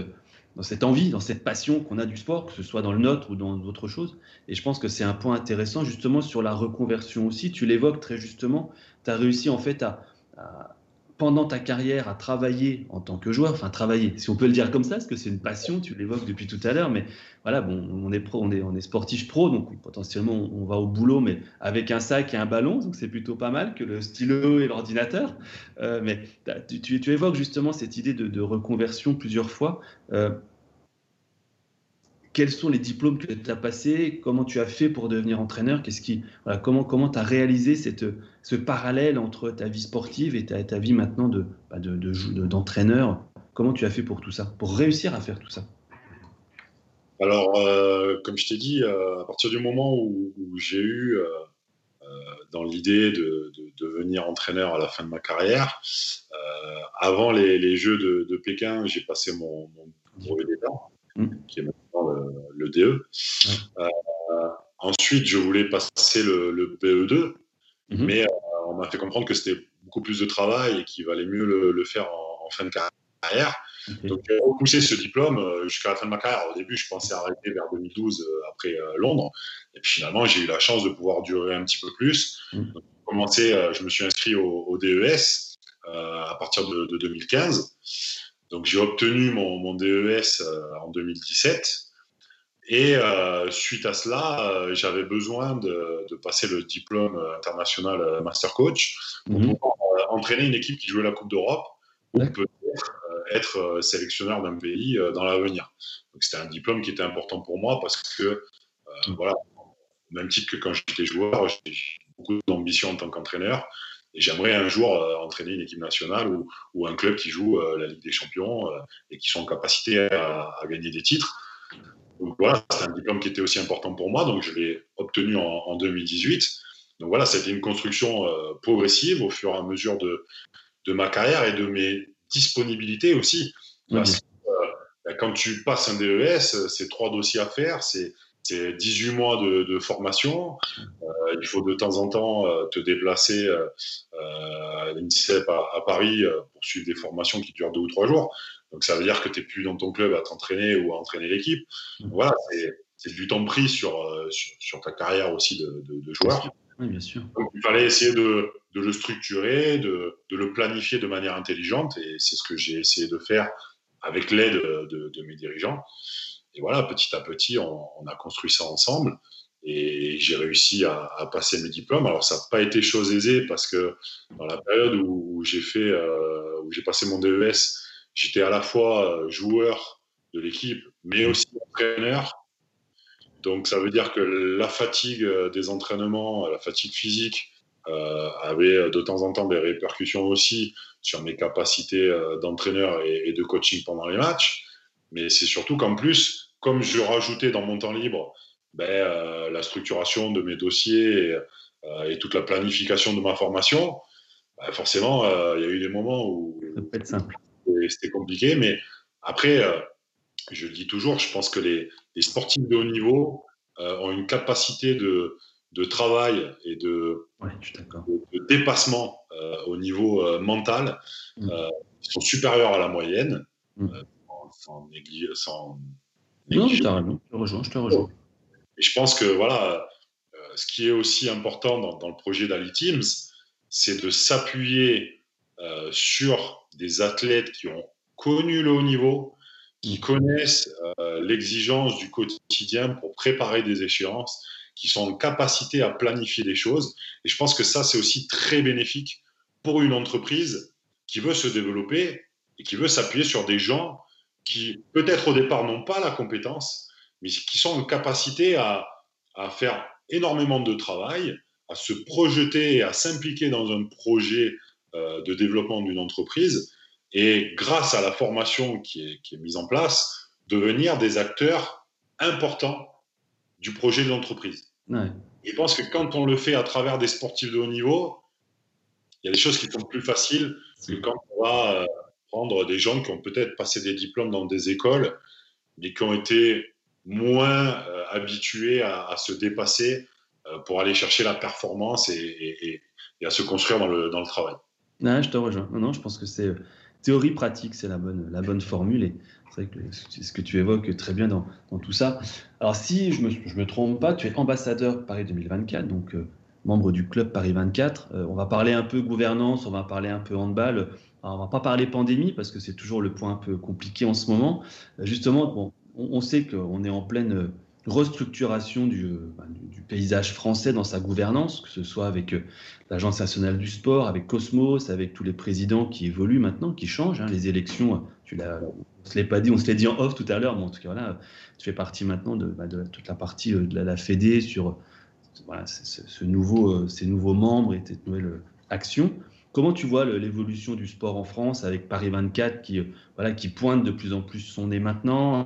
dans cette envie, dans cette passion qu'on a du sport, que ce soit dans le nôtre ou dans d'autres choses. Et je pense que c'est un point intéressant, justement, sur la reconversion aussi. Tu l'évoques très justement. Tu as réussi, en fait, à pendant ta carrière à travailler en tant que joueur, enfin travailler, si on peut le dire comme ça, parce que c'est une passion, tu l'évoques depuis tout à l'heure, mais voilà, bon, on est pro, on est, on est sportif pro, donc potentiellement on, va au boulot, mais avec un sac et un ballon, donc c'est plutôt pas mal que le stylo et l'ordinateur. Euh, mais tu, tu, évoques justement cette idée de, reconversion plusieurs fois. Euh, quels sont les diplômes que tu as passés, comment tu as fait pour devenir entraîneur, qu'est-ce qui, comment comment tu as réalisé cette, ce parallèle entre ta vie sportive et ta, ta vie maintenant de, bah, de, d'entraîneur? comment tu as fait pour tout ça, pour réussir à faire tout ça? Alors, euh, comme je t'ai dit, euh, à partir du moment où, j'ai eu euh, dans l'idée de, devenir entraîneur à la fin de ma carrière, avant les, Jeux de, Pékin, j'ai passé mon, mon brevet d'État, mmh. qui est le, DE. Euh, ensuite, je voulais passer le, BE2, mhm. mais euh, on m'a fait comprendre que c'était beaucoup plus de travail et qu'il valait mieux le, faire en, fin de carrière. Donc, j'ai repoussé ce diplôme euh, jusqu'à la fin de ma carrière. Au début, je pensais arrêter vers 2012 après Londres. Et puis finalement, j'ai eu la chance de pouvoir durer un petit peu plus. Mhm. commencer, je me suis inscrit au, DES à partir de, de 2015. Donc j'ai obtenu mon, mon DES en 2017. Et suite à cela, j'avais besoin de, de, passer le diplôme international Master Coach pour mhm. pouvoir entraîner une équipe qui jouait la Coupe d'Europe ou peut-être être sélectionneur d'un pays dans l'avenir. Donc c'était un diplôme qui était important pour moi parce que, mhm. voilà, au même titre que quand j'étais joueur, j'ai beaucoup d'ambition en tant qu'entraîneur. Et j'aimerais un jour euh, entraîner une équipe nationale ou, ou, un club qui joue euh, la Ligue des Champions euh, et qui sont en capacité à, à gagner des titres. Donc voilà, c'est un diplôme qui était aussi important pour moi, donc je l'ai obtenu en, en, 2018. Donc voilà, c'était une construction progressive au fur et à mesure de, de, ma carrière et de mes disponibilités aussi. Parce que, ben, quand tu passes un DES, c'est trois dossiers à faire, c'est c'est 18 mois de, formation. Euh, il faut de temps en temps euh, te déplacer euh, à l'INSEP à, Paris pour suivre des formations qui durent deux ou trois jours. Donc ça veut dire que tu n'es plus dans ton club à t'entraîner ou à entraîner l'équipe. Voilà, c'est du temps pris sur, sur, ta carrière aussi de, joueur. Oui, bien sûr. Donc, il fallait essayer de, le structurer, de, le planifier de manière intelligente, et c'est ce que j'ai essayé de faire avec l'aide de, mes dirigeants. Et voilà, petit à petit, on, a construit ça ensemble et j'ai réussi à, passer mes diplômes. Alors, ça n'a pas été chose aisée parce que dans la période où, j'ai fait, euh, où j'ai passé mon DES, j'étais à la fois euh, joueur de l'équipe, mais aussi entraîneur. Donc, ça veut dire que la fatigue euh, des entraînements, la fatigue physique, avait de temps en temps des répercussions aussi sur mes capacités d'entraîneur et, et, de coaching pendant les matchs. Mais c'est surtout qu'en plus, comme je rajoutais dans mon temps libre ben, euh, la structuration de mes dossiers euh, et, toute la planification de ma formation, ben, forcément, euh, il y a eu des moments où c'était compliqué. Mais après, je le dis toujours, je pense que les, sportifs de haut niveau ont une capacité de, travail et de, dépassement au niveau mental mmh. qui sont supérieurs à la moyenne, mmh. sans, sans, non, je te rejoins, je te rejoins. Et je pense que voilà, euh, ce qui est aussi important dans, le projet d'Ali Teams, c'est de s'appuyer euh, sur des athlètes qui ont connu le haut niveau, qui mm. connaissent euh, l'exigence du quotidien pour préparer des échéances, qui sont en capacité à planifier des choses. Et je pense que ça, c'est aussi très bénéfique pour une entreprise qui veut se développer et qui veut s'appuyer sur des gens qui peut-être au départ n'ont pas la compétence, mais qui sont en capacité à, à faire énormément de travail, à se projeter et à s'impliquer dans un projet euh, de développement d'une entreprise, et grâce à la formation qui est, qui est, mise en place, devenir des acteurs importants du projet de l'entreprise. Ouais. Je pense que quand on le fait à travers des sportifs de haut niveau, il y a des choses qui sont plus faciles que quand on va euh, des gens qui ont peut-être passé des diplômes dans des écoles, mais qui ont été moins euh, habitués à, se dépasser euh, pour aller chercher la performance et, à se construire dans le, dans le travail. Non, je te rejoins. Non, je pense que c'est euh, théorie pratique, c'est la bonne, la bonne formule. Et c'est ce que tu évoques très bien dans, dans tout ça. Alors, si je ne me, je me, trompe pas, tu es ambassadeur Paris 2024, donc membre du club Paris 24. on va parler un peu gouvernance, on va parler un peu handball. Alors, on va pas parler pandémie parce que c'est toujours le point un peu compliqué en ce moment. Euh, justement, on, sait qu'on est en pleine euh, restructuration euh, bah, du, paysage français dans sa gouvernance, que ce soit avec l'Agence nationale du sport, avec Cosmos, avec tous les présidents qui évoluent maintenant, qui changent. Hein, les élections, tu l'as, on se l'est pas dit, on se l'est dit en off tout à l'heure, mais en tout cas, tu fais partie maintenant de, bah, toute la partie de la, la Fédé sur ce, nouveau, ces nouveaux membres et cette nouvelle action. Comment tu vois l'évolution du sport en France avec Paris 24 qui, euh, voilà, qui pointe de plus en plus son nez maintenant,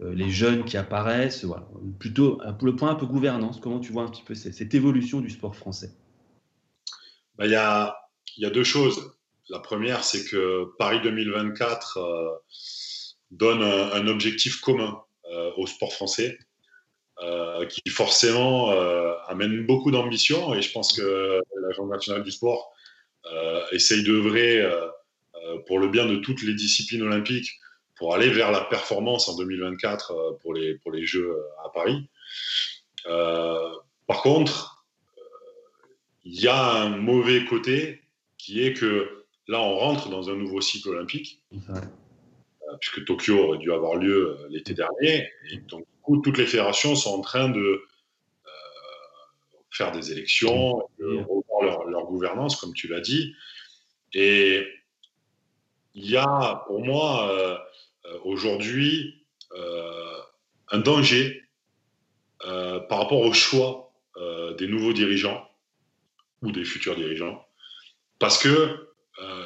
euh, les jeunes qui apparaissent, voilà. plutôt pour le point un peu gouvernance, comment tu vois un petit peu cette, évolution du sport français? Bah, Il y, a, y, a, deux choses. La première, c'est que Paris 2024 euh, donne un, objectif commun au sport français. qui forcément amène beaucoup d'ambition et je pense que l'Agence nationale du sport essaye d'œuvrer euh, euh, pour le bien de toutes les disciplines olympiques pour aller vers la performance en 2024 pour les, pour les Jeux à Paris. par contre, il y a un mauvais côté qui est que là, on rentre dans un nouveau cycle olympique. puisque Tokyo aurait dû avoir lieu l'été dernier. Et donc, du coup, toutes les fédérations sont en train de faire des élections, de leur, leur, gouvernance, comme tu l'as dit. Et il y a pour moi aujourd'hui un danger par rapport au choix des nouveaux dirigeants ou des futurs dirigeants. Parce que, euh,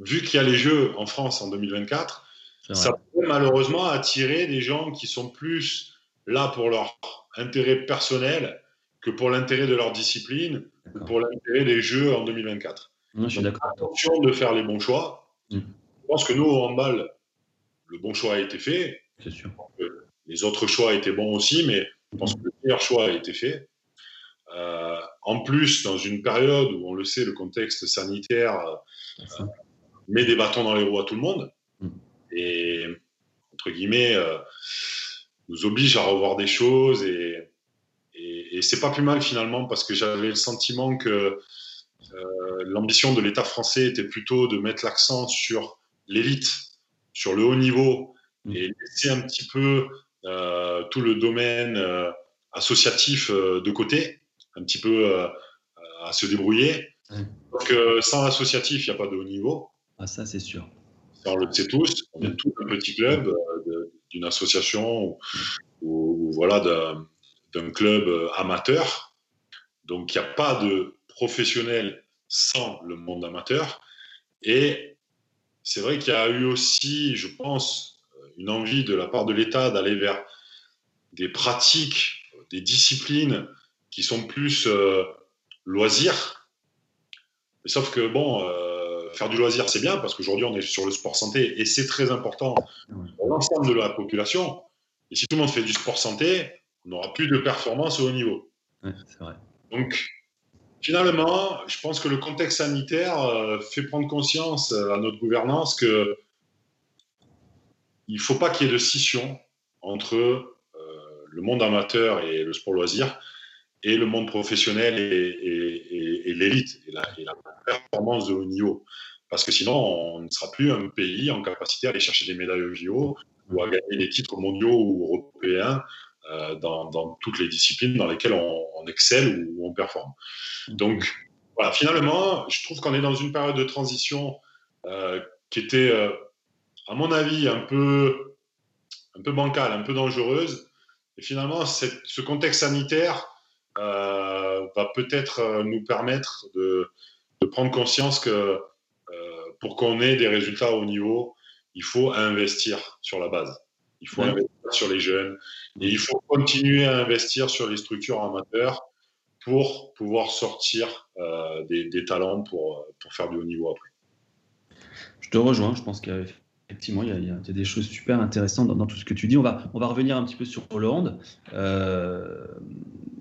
vu qu'il y a les Jeux en France en 2024, ça peut malheureusement attirer des gens qui sont plus là pour leur intérêt personnel que pour l'intérêt de leur discipline pour l'intérêt des Jeux en 2024. je suis d'accord. Attention de faire les bons choix. Mm. Je pense que nous, au handball, le bon choix a été fait. C'est sûr. Les autres choix étaient bons aussi, mais je pense que le meilleur choix a été fait. Euh, en plus, dans une période où on le sait, le contexte sanitaire euh, met des bâtons dans les roues à tout le monde mm. et, entre guillemets, euh, nous oblige à revoir des choses et, et, et c'est pas plus mal finalement parce que j'avais le sentiment que l'ambition de l'État français était plutôt de mettre l'accent sur l'élite, sur le haut niveau mm. et laisser un petit peu tout le domaine associatif de côté un petit peu euh, à se débrouiller. Donc, euh, sans l'associatif, il n'y a pas de haut niveau. Ah, ça, c'est sûr. on le sait tous. On est tous un petit club euh, d'une association ou, voilà, d'un club amateur. Donc, il n'y a pas de professionnel sans le monde amateur. Et c'est vrai qu'il y a eu aussi, je pense, une envie de la part de l'État d'aller vers des pratiques, des disciplines qui sont plus euh, loisirs. sauf que, bon, euh, faire du loisir, c'est bien parce qu'aujourd'hui, on est sur le sport santé et c'est très important pour l'ensemble de la population. Et si tout le monde fait du sport santé, on n'aura plus de performance au haut niveau. vrai. Donc, finalement, je pense que le contexte sanitaire euh, fait prendre conscience à notre gouvernance que il ne faut pas qu'il y ait de scission entre le monde amateur et le sport loisir et le monde professionnel et, l'élite et la, performance de haut niveau. Parce que sinon, on ne sera plus un pays en capacité à aller chercher des médailles au JO ou à gagner des titres mondiaux ou européens euh, dans, toutes les disciplines dans lesquelles on, excelle ou on performe. Donc, voilà, finalement, je trouve qu'on est dans une période de transition euh, qui était, euh, à mon avis, un peu, un peu bancale, un peu dangereuse. Et finalement, ce contexte sanitaire euh, va peut-être nous permettre de, prendre conscience que pour qu'on ait des résultats au niveau, il faut investir sur la base. Il faut investir sur les jeunes et il faut continuer à investir sur les structures amateurs pour pouvoir sortir des, talents pour, pour faire du haut niveau après. Je te rejoins, je pense qu'il Effectivement, il y, a, des choses super intéressantes dans, tout ce que tu dis. On va, on va revenir un petit peu sur hand. Euh,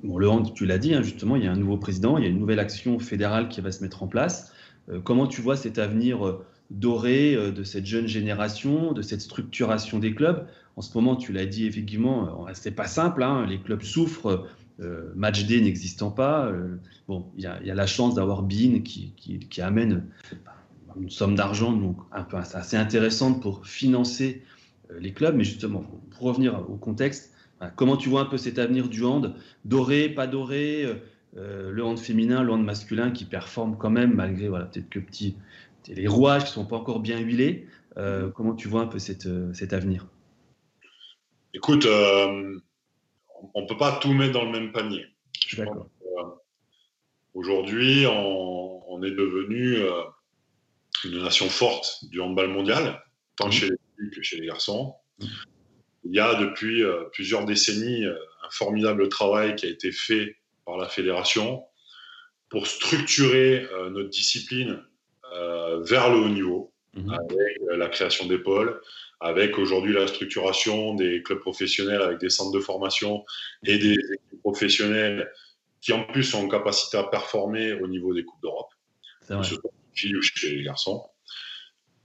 bon, hand, tu l'as dit, hein, justement, il y a un nouveau président, il y a une nouvelle action fédérale qui va se mettre en place. Euh, comment tu vois cet avenir euh, doré de cette jeune génération, de cette structuration des clubs En ce moment, tu l'as dit, effectivement, c'est pas simple. Hein, les clubs souffrent. match D n'existant pas. bon, il y, a, la chance d'avoir Bean qui, amène une somme d'argent donc un peu assez intéressante pour financer euh, les clubs. Mais justement, pour revenir au contexte, comment tu vois un peu cet avenir du hand? Doré, pas doré euh, euh, Le hand féminin, le hand masculin qui performe quand même, malgré peut-être que petit, les rouages qui ne sont pas encore bien huilés. comment tu vois un peu cette, cet avenir? Écoute, on ne peut pas tout mettre dans le même panier. Aujourd'hui, on, on, est devenu une nation forte du handball mondial, tant mmh. chez les filles que chez les garçons. Mmh. Il y a depuis euh, plusieurs décennies euh, un formidable travail qui a été fait par la fédération pour structurer euh, notre discipline vers le haut niveau, mmh. avec la création d'épaules, avec aujourd'hui la structuration des clubs professionnels avec des centres de formation et des équipes professionnelles qui en plus sont en capacité à performer au niveau des Coupes d'Europe filles ou chez les garçons.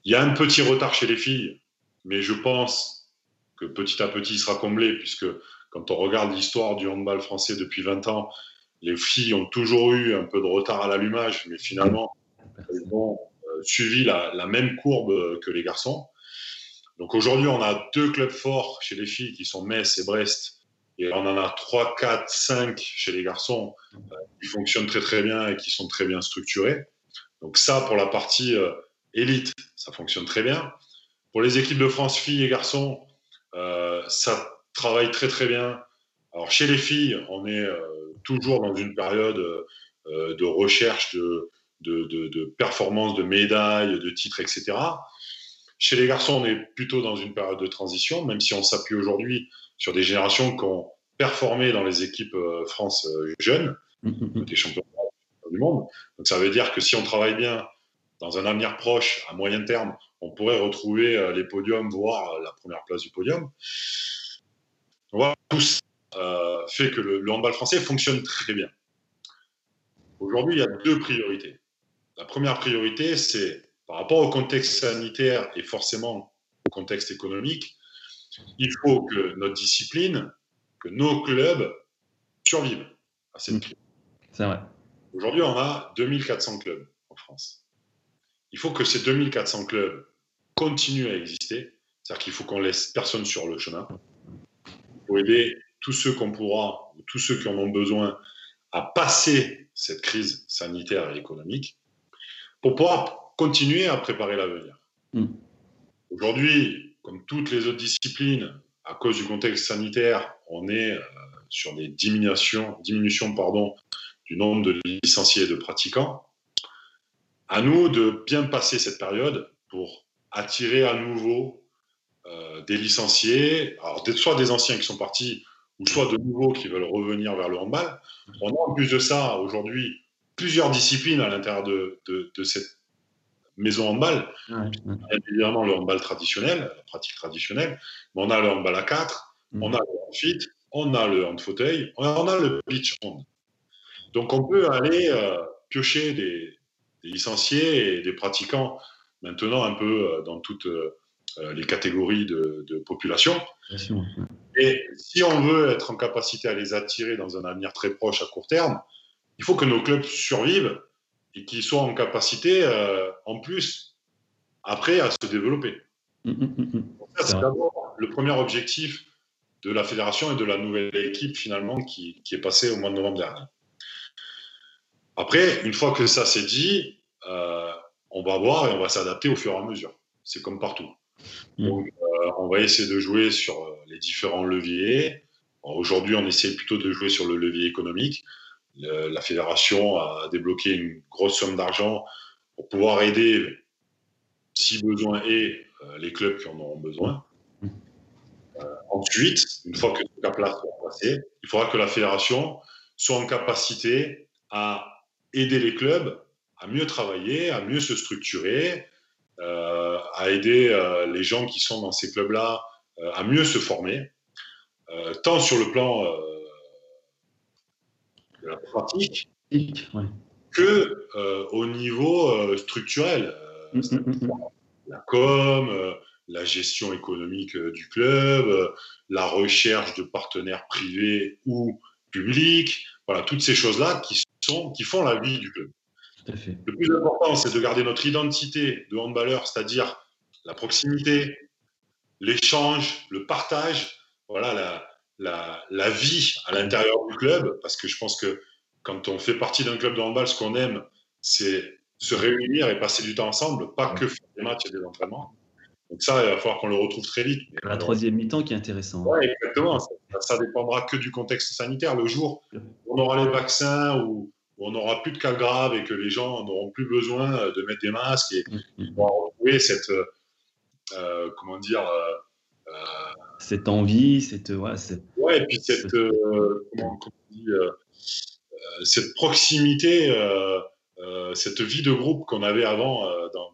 Il y a un petit retard chez les filles, mais je pense que petit à petit il sera comblé, puisque quand on regarde l'histoire du handball français depuis 20 ans, les filles ont toujours eu un peu de retard à l'allumage, mais finalement, ont euh, suivi la, même courbe que les garçons. Donc aujourd'hui, on a deux clubs forts chez les filles qui sont Metz et Brest. Et on en a 3, 4, 5 chez les garçons euh, qui fonctionnent très très bien et qui sont très bien structurés. Donc ça, pour la partie euh, élite, ça fonctionne très bien. Pour les équipes de France filles et garçons, ça travaille très très bien. Alors chez les filles, on est toujours dans une période de recherche de, de, de, de performance, de médailles, de titres, etc. Chez les garçons, on est plutôt dans une période de transition, même si on s'appuie aujourd'hui sur des générations qui ont performé dans les équipes euh, France euh, jeunes, [LAUGHS] des champions du monde. Donc ça veut dire que si on travaille bien dans un avenir proche, à moyen terme, on pourrait retrouver euh, les podiums, voire la première place du podium. Voilà, tout ça fait que le, le handball français fonctionne très bien. Aujourd'hui, il y a deux priorités. La première priorité, c'est par rapport au contexte sanitaire et forcément au contexte économique, il faut que notre discipline, que nos clubs survivent à cette crise. C'est vrai. Aujourd'hui, on a 2400 clubs en France. Il faut que ces 2400 clubs continuent à exister. C'est-à-dire qu'il faut qu'on laisse personne sur le chemin. pour aider tous ceux qu'on pourra, ou tous ceux qui en ont besoin, à passer cette crise sanitaire et économique pour pouvoir continuer à préparer l'avenir. Mm. Aujourd'hui, comme toutes les autres disciplines, à cause du contexte sanitaire, on est euh, sur des diminutions, diminutions pardon, du nombre de licenciés et de pratiquants. À nous de bien passer cette période pour attirer à nouveau euh, des licenciés, alors soit des anciens qui sont partis, ou soit de nouveaux qui veulent revenir vers le handball. On a en plus de ça aujourd'hui plusieurs disciplines à l'intérieur de, de, cette maison handball. Ouais, Évidemment, le handball traditionnel, la pratique traditionnelle, mais on a le handball à 4, mm. on a le hand fit, on a le hand fauteuil, on a le beach hand. Donc on peut aller euh, piocher des, licenciés et des pratiquants maintenant un peu euh, dans toutes euh, les catégories de, de population. Et si on veut être en capacité à les attirer dans un avenir très proche à court terme, il faut que nos clubs survivent et qu'ils soient en capacité, euh, en plus, après, à se développer. Mm, mm, mm, c'est d'abord le premier objectif de la fédération et de la nouvelle équipe, finalement, qui, qui est passée au mois de novembre dernier. Après, une fois que ça s'est dit, euh, on va voir et on va s'adapter au fur et à mesure. C'est comme partout. Donc, euh, on va essayer de jouer sur les différents leviers. Aujourd'hui, on essaie plutôt de jouer sur le levier économique la fédération a débloqué une grosse somme d'argent pour pouvoir aider, si besoin est, euh, les clubs qui en auront besoin. Euh, ensuite, une fois que ce cap-là sera passé, il faudra que la fédération soit en capacité à aider les clubs à mieux travailler, à mieux se structurer, euh, à aider les gens qui sont dans ces clubs-là à mieux se former, tant sur le plan la pratique que euh, au niveau euh, structurel. Euh, mm, mm, mm, la com, la gestion économique du club, la recherche de partenaires privés ou publics, voilà, toutes ces choses-là qui, sont, qui font la vie du club. Le plus important, c'est de garder notre identité de handballeur, c'est-à-dire la proximité, l'échange, le partage, voilà, la, la, la vie à l'intérieur du club, parce que je pense que quand on fait partie d'un club de handball, ce qu'on aime, c'est se réunir et passer du temps ensemble, pas que faire des matchs et des entraînements. Donc ça, il va falloir qu'on le retrouve très vite. La troisième mi-temps qui est intéressant. Oui, exactement. Ça, dépendra que du contexte sanitaire. Le jour où on aura les vaccins, ou on n'aura plus de cas graves et que les gens n'auront plus besoin de mettre des masques et mm, mm. on va retrouver cette, euh, comment dire, euh, euh, cette envie, cette. Ouais, ouais et puis cette. Euh, comment, on dit euh, cette proximité, cette vie de groupe qu'on avait avant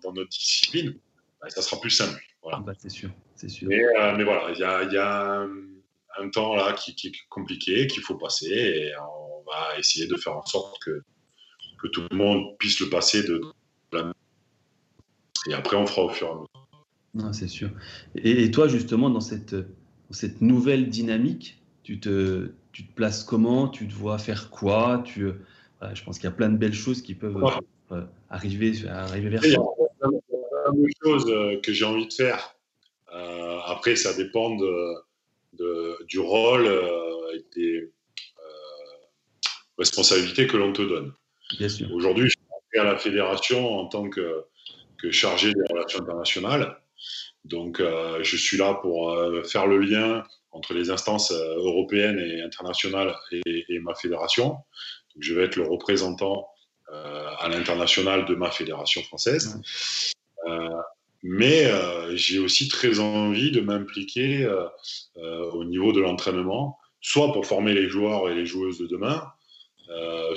dans, notre discipline, bah, ça sera plus simple. Voilà. Ah bah, c'est sûr, c'est sûr. Mais, mais voilà, il y a, y a un, temps là qui, qui est compliqué, qu'il faut passer, et on va essayer de faire en sorte que, que tout le monde puisse le passer de, et après on fera au fur et à mesure. Non, c'est sûr. Et, toi, justement, dans cette, cette nouvelle dynamique, tu te, tu te places comment? Tu te vois faire quoi? Tu, Je pense qu'il y a plein de belles choses qui peuvent euh, arriver, arriver vers toi. Il y a plein de choses euh, que j'ai envie de faire. après, ça dépend de, du rôle et des responsabilités que l'on te donne. Aujourd'hui, je suis à la fédération en tant que, que chargé des relations internationales. Donc, euh, je suis là pour euh, faire le lien entre les instances euh, européennes et internationales et, ma fédération. je vais être le représentant à l'international de ma fédération française. mais j'ai aussi très envie de m'impliquer au niveau de l'entraînement, soit pour former les joueurs et les joueuses de demain,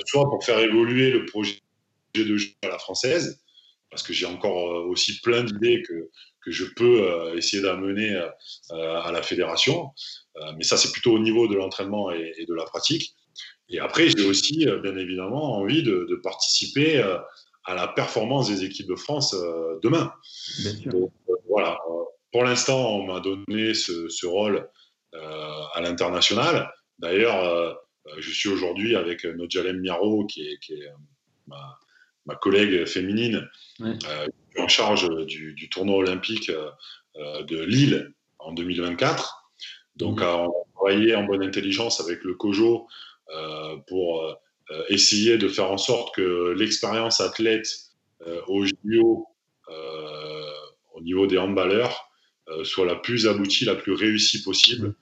soit pour faire évoluer le projet de jeu à la française, parce que j'ai encore aussi plein d'idées que, que je peux euh, essayer d'amener euh, à la fédération. Euh, mais ça, c'est plutôt au niveau de l'entraînement et, de la pratique. Et après, j'ai aussi, bien évidemment, envie de, participer à la performance des équipes de France demain. Donc, voilà. Pour l'instant, on m'a donné ce, rôle à l'international. D'ailleurs, je suis aujourd'hui avec Nodjalem Miaro, qui est, qui est ma, ma, collègue féminine, en charge du, tournoi olympique euh, de Lille en 2024. Donc, mmh. on a travaillé en bonne intelligence avec le COJO euh, pour euh, essayer de faire en sorte que l'expérience athlète au JO, au niveau des handballeurs, soit la plus aboutie, la plus réussie possible.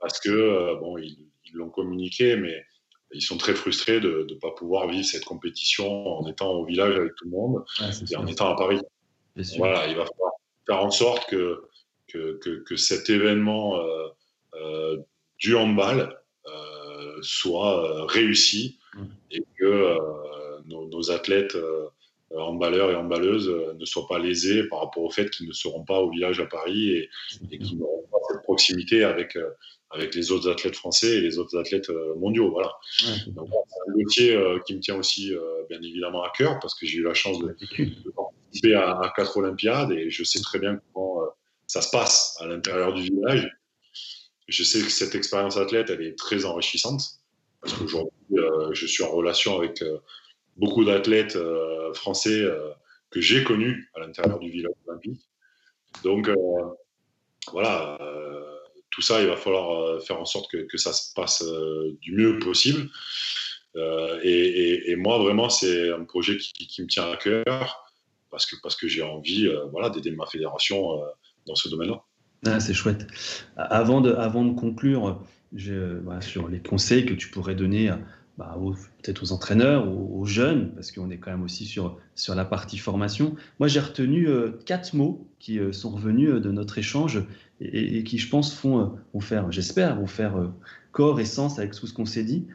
Parce que, bon, ils l'ont communiqué, mais ils sont très frustrés de ne pas pouvoir vivre cette compétition en étant au village avec tout le monde et en étant à Paris. Voilà, il va falloir faire en sorte que, que, que, cet événement euh, euh, du handball euh, soit réussi mmh. et que nos, athlètes handballeurs et handballeuses ne soient pas lésés par rapport au fait qu'ils ne seront pas au village à Paris et, et qu'ils n'auront pas cette proximité avec, avec les autres athlètes français et les autres athlètes mondiaux. Voilà. Donc, un dossier qui me tient aussi bien évidemment à cœur parce que j'ai eu la chance de, de à, quatre Olympiades et je sais très bien comment euh, ça se passe à l'intérieur du village. Je sais que cette expérience athlète, elle est très enrichissante parce qu'aujourd'hui, euh, je suis en relation avec euh, beaucoup d'athlètes français que j'ai connus à l'intérieur du village olympique. Donc, voilà, tout ça, il va falloir faire en sorte que, ça se passe du mieux possible. Et, moi, vraiment, c'est un projet qui, me tient à cœur parce que, parce que j'ai envie euh, voilà, d'aider ma fédération euh, dans ce domaine-là. Ah, c'est chouette. Avant de, avant de conclure sur les conseils que tu pourrais donner bah, peut-être aux entraîneurs, aux, jeunes, parce qu'on est quand même aussi sur, sur la partie formation. Moi, j'ai retenu euh, quatre mots qui sont revenus de notre échange et, qui, je pense, font, vont faire, j'espère, vont faire corps et sens avec tout ce qu'on s'est dit.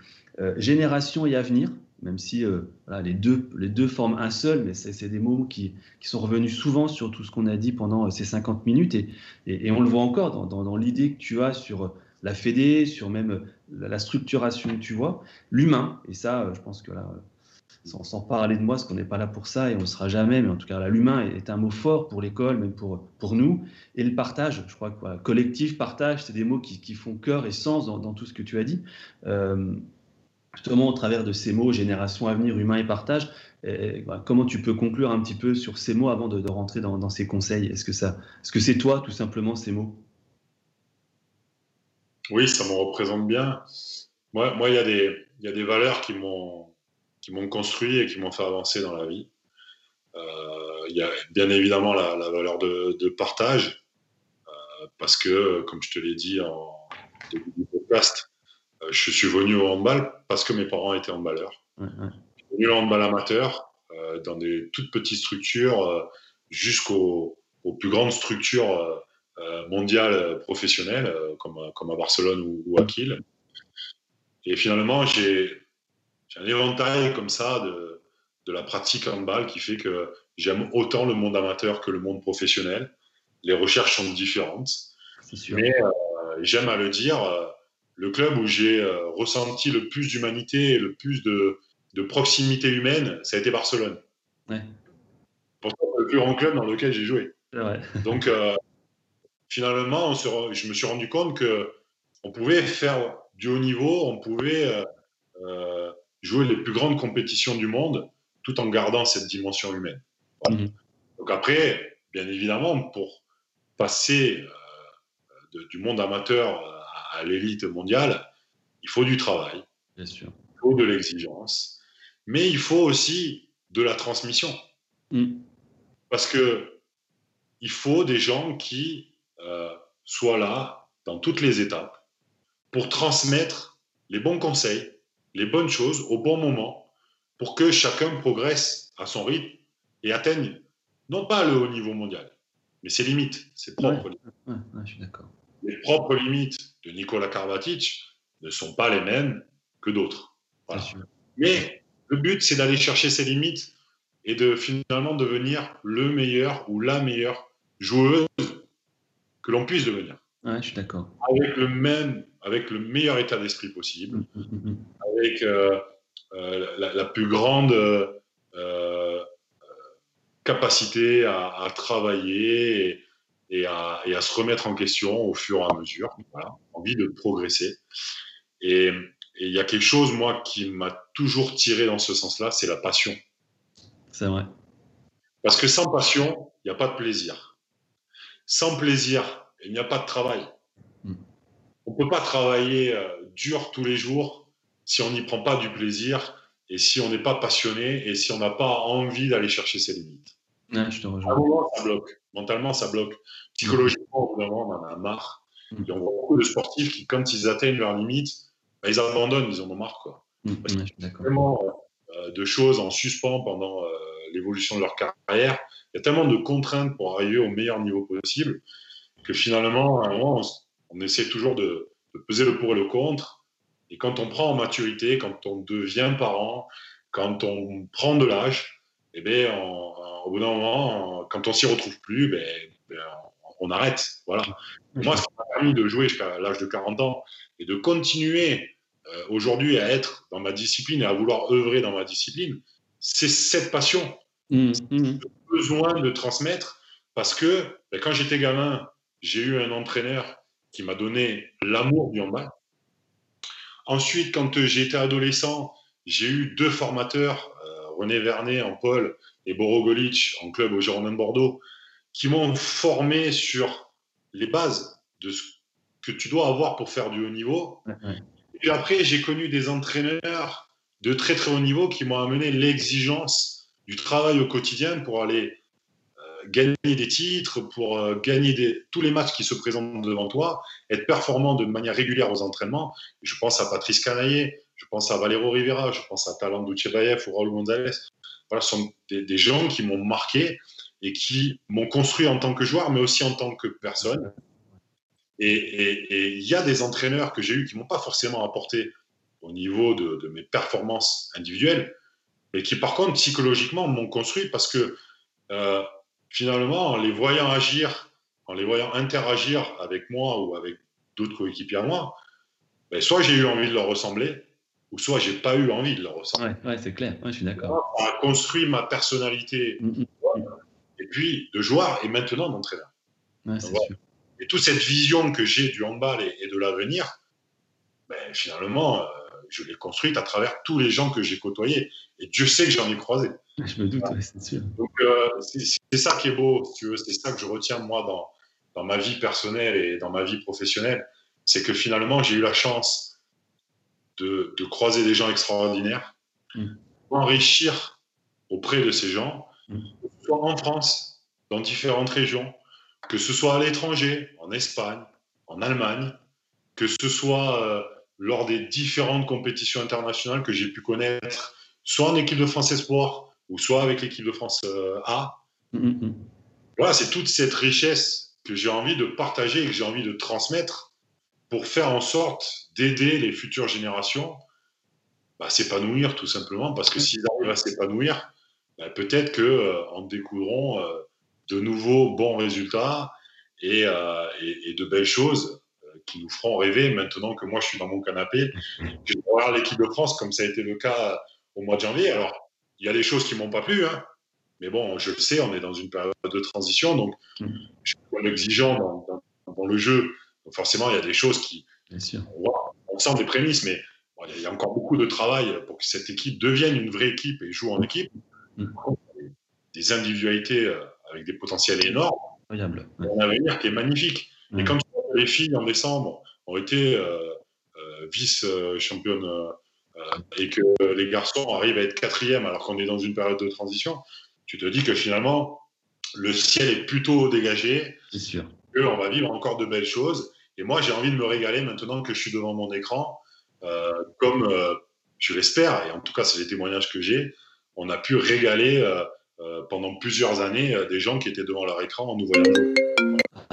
génération et avenir, même si euh, les, deux, les deux forment un seul, mais c'est des mots qui, qui, sont revenus souvent sur tout ce qu'on a dit pendant euh, ces 50 minutes, et, et, on le voit encore dans, dans, l'idée que tu as sur euh, la Fédé, sur même la, structuration tu vois, l'humain, et ça, je pense que là, sans, sans parler de moi, parce qu'on n'est pas là pour ça, et on ne sera jamais, mais en tout cas, l'humain est un mot fort pour l'école, même pour, pour nous, et le partage, je crois que collectif, partage, c'est des mots qui, qui, font cœur et sens dans, dans, tout ce que tu as dit. Justement au travers de ces mots, génération, avenir, humain et partage, comment tu peux conclure un petit peu sur ces mots avant de, rentrer dans, ces conseils? Est-ce que ça, est-ce que c'est toi tout simplement ces mots? Oui, ça me représente bien. Moi, moi, il y a des, il y a des valeurs qui m'ont, qui m'ont construit et qui m'ont fait avancer dans la vie. Euh, il y a bien évidemment la, valeur de, partage, euh, parce que, comme je te l'ai dit en début du podcast, euh, je suis venu au handball parce que mes parents étaient handballeurs. Je suis venu au handball amateur dans des toutes petites structures jusqu'aux plus grandes structures mondiales professionnelles comme, comme à Barcelone ou, à Kiel. Et finalement, j'ai un éventail comme ça de, de la pratique handball qui fait que j'aime autant le monde amateur que le monde professionnel. Les recherches sont différentes. Mais j'aime à le dire, le club où j'ai euh, ressenti le plus d'humanité et le plus de, proximité humaine, ça a été Barcelone. Ouais. Pourtant, le plus grand club dans lequel j'ai joué. Donc, euh, finalement, je me suis rendu compte que on pouvait faire du haut niveau, on pouvait euh, jouer les plus grandes compétitions du monde tout en gardant cette dimension humaine. Mhm. Donc après, bien évidemment, pour passer du monde amateur à, l'élite mondiale, il faut du travail. Bien sûr. Il faut de l'exigence. Mais il faut aussi de la transmission. Mm. Parce que il faut des gens qui euh, soient là dans toutes les étapes pour transmettre les bons conseils, les bonnes choses au bon moment, pour que chacun progresse à son rythme et atteigne non pas le haut niveau mondial, mais ses limites, ses propres limites. Les propres limites de Nicolas Karvatic ne sont pas les mêmes que d'autres. Mais le but, c'est d'aller chercher ses limites et de finalement devenir le meilleur ou la meilleure joueuse que l'on puisse devenir. je suis d'accord. Avec le même, avec le meilleur état d'esprit possible, mm, mm, mm, avec euh, euh, la, plus grande euh, capacité à, travailler et, à, et, à, se remettre en question au fur et à mesure. Voilà, envie de progresser. Et il y a quelque chose, moi, qui m'a toujours tiré dans ce sens-là, c'est la passion. C'est vrai. Parce que sans passion, il n'y a pas de plaisir. Sans plaisir, il n'y a pas de travail. Hmm. On ne peut pas travailler euh, dur tous les jours si on n'y prend pas du plaisir et si on n'est pas passionné et si on n'a pas envie d'aller chercher ses limites. je te rejoins. ça bloque. Mentalement, ça bloque. Psychologiquement, vraiment, on en a marre. Hmm. Y a beaucoup de sportifs qui, quand ils atteignent leurs limites, bah, ils abandonnent, ils en ont marre. Quoi. Hmm. je suis vraiment euh, de choses en suspens pendant euh, l'évolution de leur carrière. Il y a tellement de contraintes pour arriver au meilleur niveau possible que finalement, on, essaie toujours de, peser le pour et le contre. Et quand on prend en maturité, quand on devient parent, quand on prend de l'âge, eh bien, au bout d'un moment, quand on s'y retrouve plus, ben, ben on, arrête. Voilà. Moi, ça m'a permis de jouer jusqu'à l'âge de 40 ans et de continuer euh, aujourd'hui à être dans ma discipline et à vouloir œuvrer dans ma discipline, c'est cette passion, mmh, mmh. besoin de transmettre parce que ben, quand j'étais gamin, j'ai eu un entraîneur qui m'a donné l'amour du handball. Ensuite, quand j'étais adolescent, j'ai eu deux formateurs, euh, René Vernet en pôle et Boro Golic en club au Girondin de Bordeaux, qui m'ont formé sur les bases de ce que tu dois avoir pour faire du haut niveau. Et puis après, j'ai connu des entraîneurs de très très haut niveau qui m'ont amené l'exigence du travail au quotidien pour aller gagner des titres, pour euh, gagner des, tous les matchs qui se présentent devant toi, être performant de manière régulière aux entraînements. Je pense à Patrice Canaillé, je pense à Valero Rivera, je pense à Talant Duchebaev ou Raúl González. Voilà, ce sont des, gens qui m'ont marqué et qui m'ont construit en tant que joueur, mais aussi en tant que personne. Et il y a des entraîneurs que j'ai eus qui m'ont pas forcément apporté au niveau de, de, mes performances individuelles, mais qui par contre psychologiquement m'ont construit parce que euh, finalement, en les voyant agir, en les voyant interagir avec moi ou avec d'autres coéquipiers à moi, ben, soit j'ai eu envie de leur ressembler, ou soit j'ai pas eu envie de leur ressembler. Ouais, c'est clair, je suis d'accord. Ça a construit ma personnalité, mm, mm, mm. et puis de joueur et maintenant d'entraîneur. Et toute cette vision que j'ai du handball et, de l'avenir, ben, finalement, euh, je l'ai construite à travers tous les gens que j'ai côtoyés. Et Dieu sait que j'en ai croisé. Je me doute, c'est sûr. Donc, euh, c'est ça qui est beau, tu veux. C'est ça que je retiens, moi, dans, dans ma vie personnelle et dans ma vie professionnelle. C'est que finalement, j'ai eu la chance de, de, croiser des gens extraordinaires, mm. enrichir auprès de ces gens, mm. que ce soit en France, dans différentes régions, que ce soit à l'étranger, en Espagne, en Allemagne, que ce soit euh, lors des différentes compétitions internationales que j'ai pu connaître, soit en équipe de France Espoir, ou soit avec l'équipe de France euh, A. Mm, mm, mm. Voilà, c'est toute cette richesse que j'ai envie de partager et que j'ai envie de transmettre pour faire en sorte d'aider les futures générations à bah, s'épanouir tout simplement, parce que s'ils arrivent à s'épanouir, bah, peut-être qu'en euh, euh, de nouveaux bons résultats et, et, de belles choses qui nous feront rêver maintenant que moi je suis dans mon canapé. [LAUGHS] Je vais voir l'équipe de France comme ça a été le cas au mois de janvier. Alors, il y a des choses qui m'ont pas plu, hein. mais bon, je le sais, on est dans une période de transition, donc mm. je suis exigeant dans, dans, le jeu. Donc forcément, il y a des choses qui. Bien sûr. On, sent des prémices, mais il y a encore beaucoup de travail pour que cette équipe devienne une vraie équipe et joue en équipe. Mm. Des individualités euh, avec des potentiels énormes. Incroyable. Un avenir qui est magnifique. Et mm. comme tu les filles en décembre ont été vice-championnes et que les garçons arrivent à être quatrième alors qu'on est dans une période de transition, tu te dis que finalement, le ciel est plutôt dégagé. C'est sûr. On va vivre encore de belles choses. Et moi, j'ai envie de me régaler maintenant que je suis devant mon écran, euh, comme euh, je l'espère, et en tout cas, c'est les témoignages que j'ai, on a pu régaler euh, pendant plusieurs années des gens qui étaient devant leur écran en nous voyant jouer.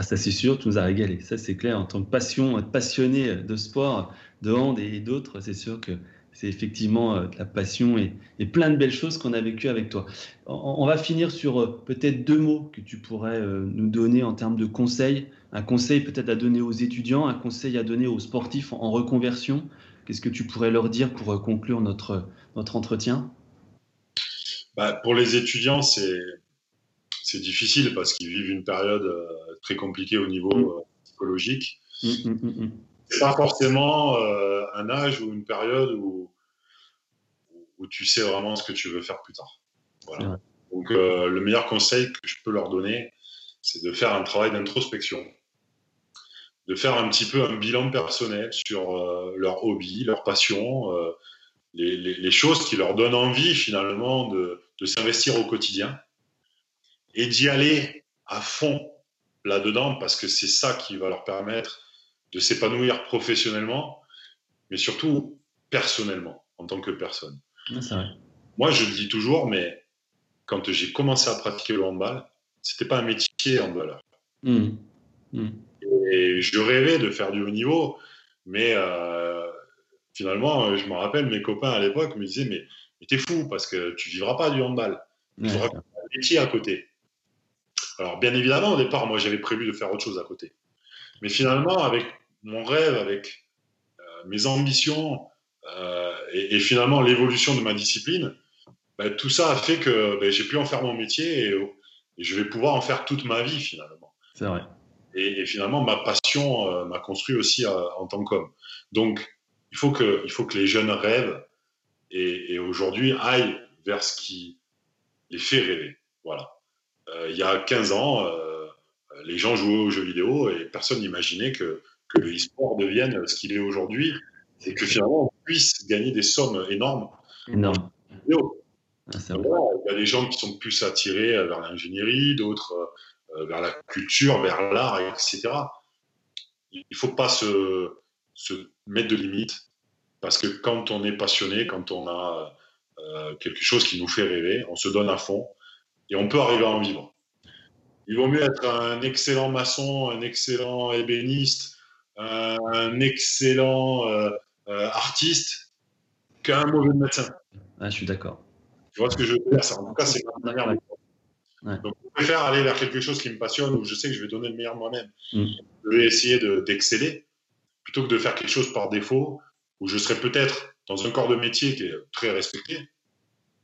Ça, c'est sûr, tu nous as régalé. Ça, c'est clair. En tant que passion, passionné de sport, de hand et d'autres, c'est sûr que c'est effectivement euh, de la passion et, plein de belles choses qu'on a vécues avec toi. On, va finir sur euh, peut-être deux mots que tu pourrais euh, nous donner en termes de conseils. Un conseil peut-être à donner aux étudiants, un conseil à donner aux sportifs en, reconversion. Qu'est-ce que tu pourrais leur dire pour conclure notre, notre entretien? Bah, Pour les étudiants, c'est, c'est difficile parce qu'ils vivent une période très compliquée au niveau mmh. psychologique. Mmh, mmh, pas forcément euh, un âge ou une période où, où tu sais vraiment ce que tu veux faire plus tard. Voilà. Donc, euh, le meilleur conseil que je peux leur donner, c'est de faire un travail d'introspection, de faire un petit peu un bilan personnel sur euh, leur hobby, leur passion, les, les, les, choses qui leur donnent envie finalement de, de s'investir au quotidien et d'y aller à fond là-dedans parce que c'est ça qui va leur permettre de s'épanouir professionnellement, mais surtout personnellement, en tant que personne. Moi, je le dis toujours, mais quand j'ai commencé à pratiquer le handball, c'était pas un métier handballeur. Mmh. Mmh. Et je rêvais de faire du haut niveau, mais euh, finalement, je me rappelle, mes copains à l'époque me disaient, mais, mais t'es fou, parce que tu vivras pas du handball. Tu feras un métier à côté. Alors, bien évidemment, au départ, moi, j'avais prévu de faire autre chose à côté. Mais finalement, avec mon rêve, avec euh, mes ambitions euh, et, finalement l'évolution de ma discipline, bah, tout ça a fait que bah, j'ai pu en faire mon métier et, je vais pouvoir en faire toute ma vie finalement. C'est vrai. Et, finalement, ma passion euh, m'a construit aussi en tant qu'homme. Donc, il faut, que, il faut que les jeunes rêvent et, aujourd'hui aillent vers ce qui les fait rêver. Voilà. Il y a 15 ans, les gens jouaient aux jeux vidéo et personne n'imaginait que, que le e-sport devienne ce qu'il est aujourd'hui et que finalement on puisse gagner des sommes énormes. Énorme. Ah, il y a des gens qui sont plus attirés vers l'ingénierie, d'autres euh, vers la culture, vers l'art, etc. Il ne faut pas se, se, mettre de limites parce que quand on est passionné, quand on a euh, quelque chose qui nous fait rêver, on se donne à fond et on peut arriver à en vivre. Il vaut mieux être un excellent maçon, un excellent ébéniste, un excellent euh, euh, artiste qu'un mauvais médecin. Ah, je suis d'accord. Tu vois ce que je veux dire? En tout cas, c'est ma manière Donc, je préfère aller vers quelque chose qui me passionne, où je sais que je vais donner le meilleur de moi-même. Mm. Je vais essayer d'exceller, plutôt que de faire quelque chose par défaut, où je serai peut-être dans un corps de métier qui est très respecté,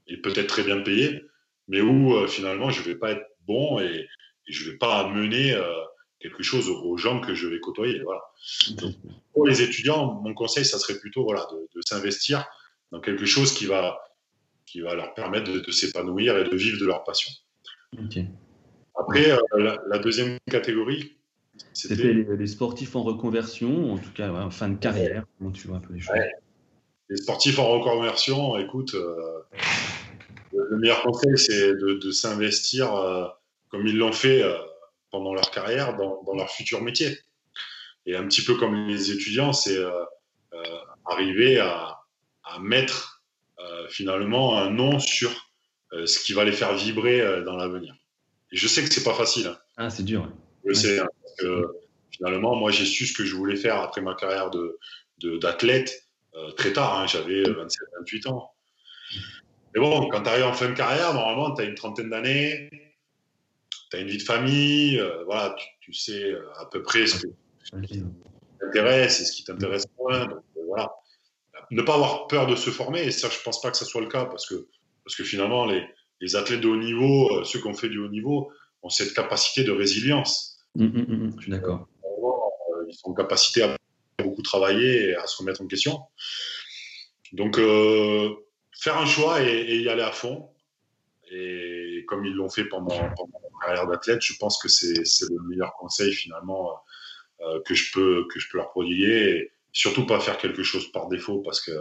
et peut-être très bien payé, mais où euh, finalement je ne vais pas être bon et, et je ne vais pas mener euh, quelque chose aux, gens que je vais côtoyer. Voilà. pour les étudiants, mon conseil, ça serait plutôt voilà, de, s'investir dans quelque chose qui va, qui va leur permettre de, s'épanouir et de vivre de leur passion. Après, euh, la, deuxième catégorie, c'était les, sportifs en reconversion, en tout cas en fin de carrière. Comment tu vois un peu les choses Les sportifs en reconversion, écoute, euh, le meilleur conseil, c'est de, s'investir comme ils l'ont fait euh, pendant leur carrière dans, leur futur métier. Et un petit peu comme les étudiants, c'est euh, euh, arriver à, mettre finalement un nom sur ce qui va les faire vibrer dans l'avenir. Et je sais que c'est pas facile. Hein. Ah, c'est dur. Je sais, hein, parce que finalement, moi, j'ai su ce que je voulais faire après ma carrière de, d'athlète très tard. Hein, j'avais 27, 28 ans. Mais bon, quand tu arrives en fin de carrière, normalement, tu as une trentaine d'années, tu as une vie de famille, euh, voilà, tu, sais euh, à peu près ce qui t'intéresse et ce qui t'intéresse moins. Donc, euh, voilà. Ne pas avoir peur de se former, et ça, je pense pas que ce soit le cas, parce que, parce que finalement, les, les athlètes de haut niveau, ceux qui ont fait du haut niveau, ont cette capacité de résilience. Mmh, mmh, mmh, je suis d'accord. Ils sont en capacité à beaucoup travailler et à se remettre en question. Donc, faire un choix et, y aller à fond. Et comme ils l'ont fait pendant, pendant carrière d'athlète, je pense que c'est le meilleur conseil finalement euh, que je peux que je peux leur prodiguer. Surtout pas faire quelque chose par défaut parce que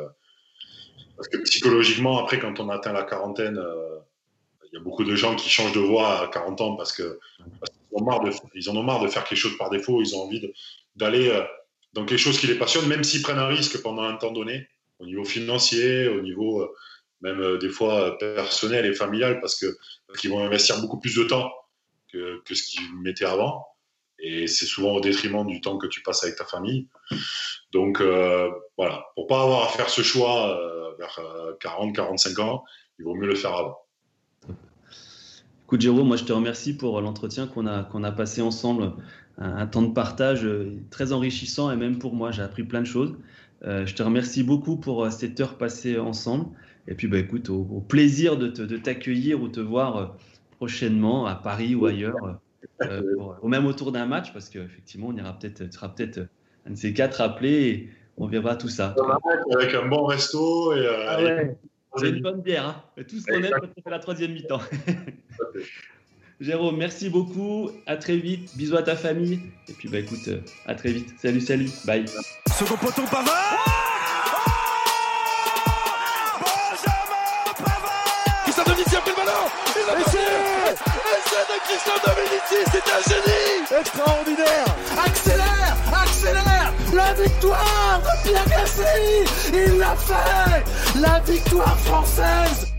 psychologiquement après quand on atteint la quarantaine, il y a beaucoup de gens qui changent de voie à 40 ans parce que ils, ont marre de, ils en ont marre de faire quelque chose par défaut. Ils ont envie d'aller dans quelque chose qui les passionne, même s'ils prennent un risque pendant un temps donné, au niveau financier, au niveau même euh, des fois euh, personnel et familial, parce que qu'ils vont investir beaucoup plus de temps que, ce qu'ils mettaient avant. Et c'est souvent au détriment du temps que tu passes avec ta famille. Donc euh, voilà, pour pas avoir à faire ce choix vers 40-45 ans, il vaut mieux le faire avant. Écoute Jérôme, moi je te remercie pour l'entretien qu'on a, qu'on a passé ensemble, un, temps de partage très enrichissant et même pour moi j'ai appris plein de choses. Je te remercie beaucoup pour cette heure passée ensemble. Et puis, bah, écoute, au, plaisir de, t'accueillir ou te voir euh, prochainement à Paris ou ailleurs, euh, [LAUGHS] ou même autour d'un match, parce qu'effectivement, on ira peut-être, tu seras peut-être un de ces quatre appelés et on verra tout ça. Avec un bon resto et. Euh, ah ouais. C'est une bonne bière, hein. tout ce qu'on aime quand on fait la troisième mi-temps. [LAUGHS] Jérôme, merci beaucoup. À très vite. Bisous à ta famille. Et puis, bah, écoute, à très vite. Salut, salut. Bye. Second poteau Pavard de Christian Dominici, c'est un génie Extraordinaire Accélère Accélère La victoire de Pierre Gassi Il l'a fait La victoire française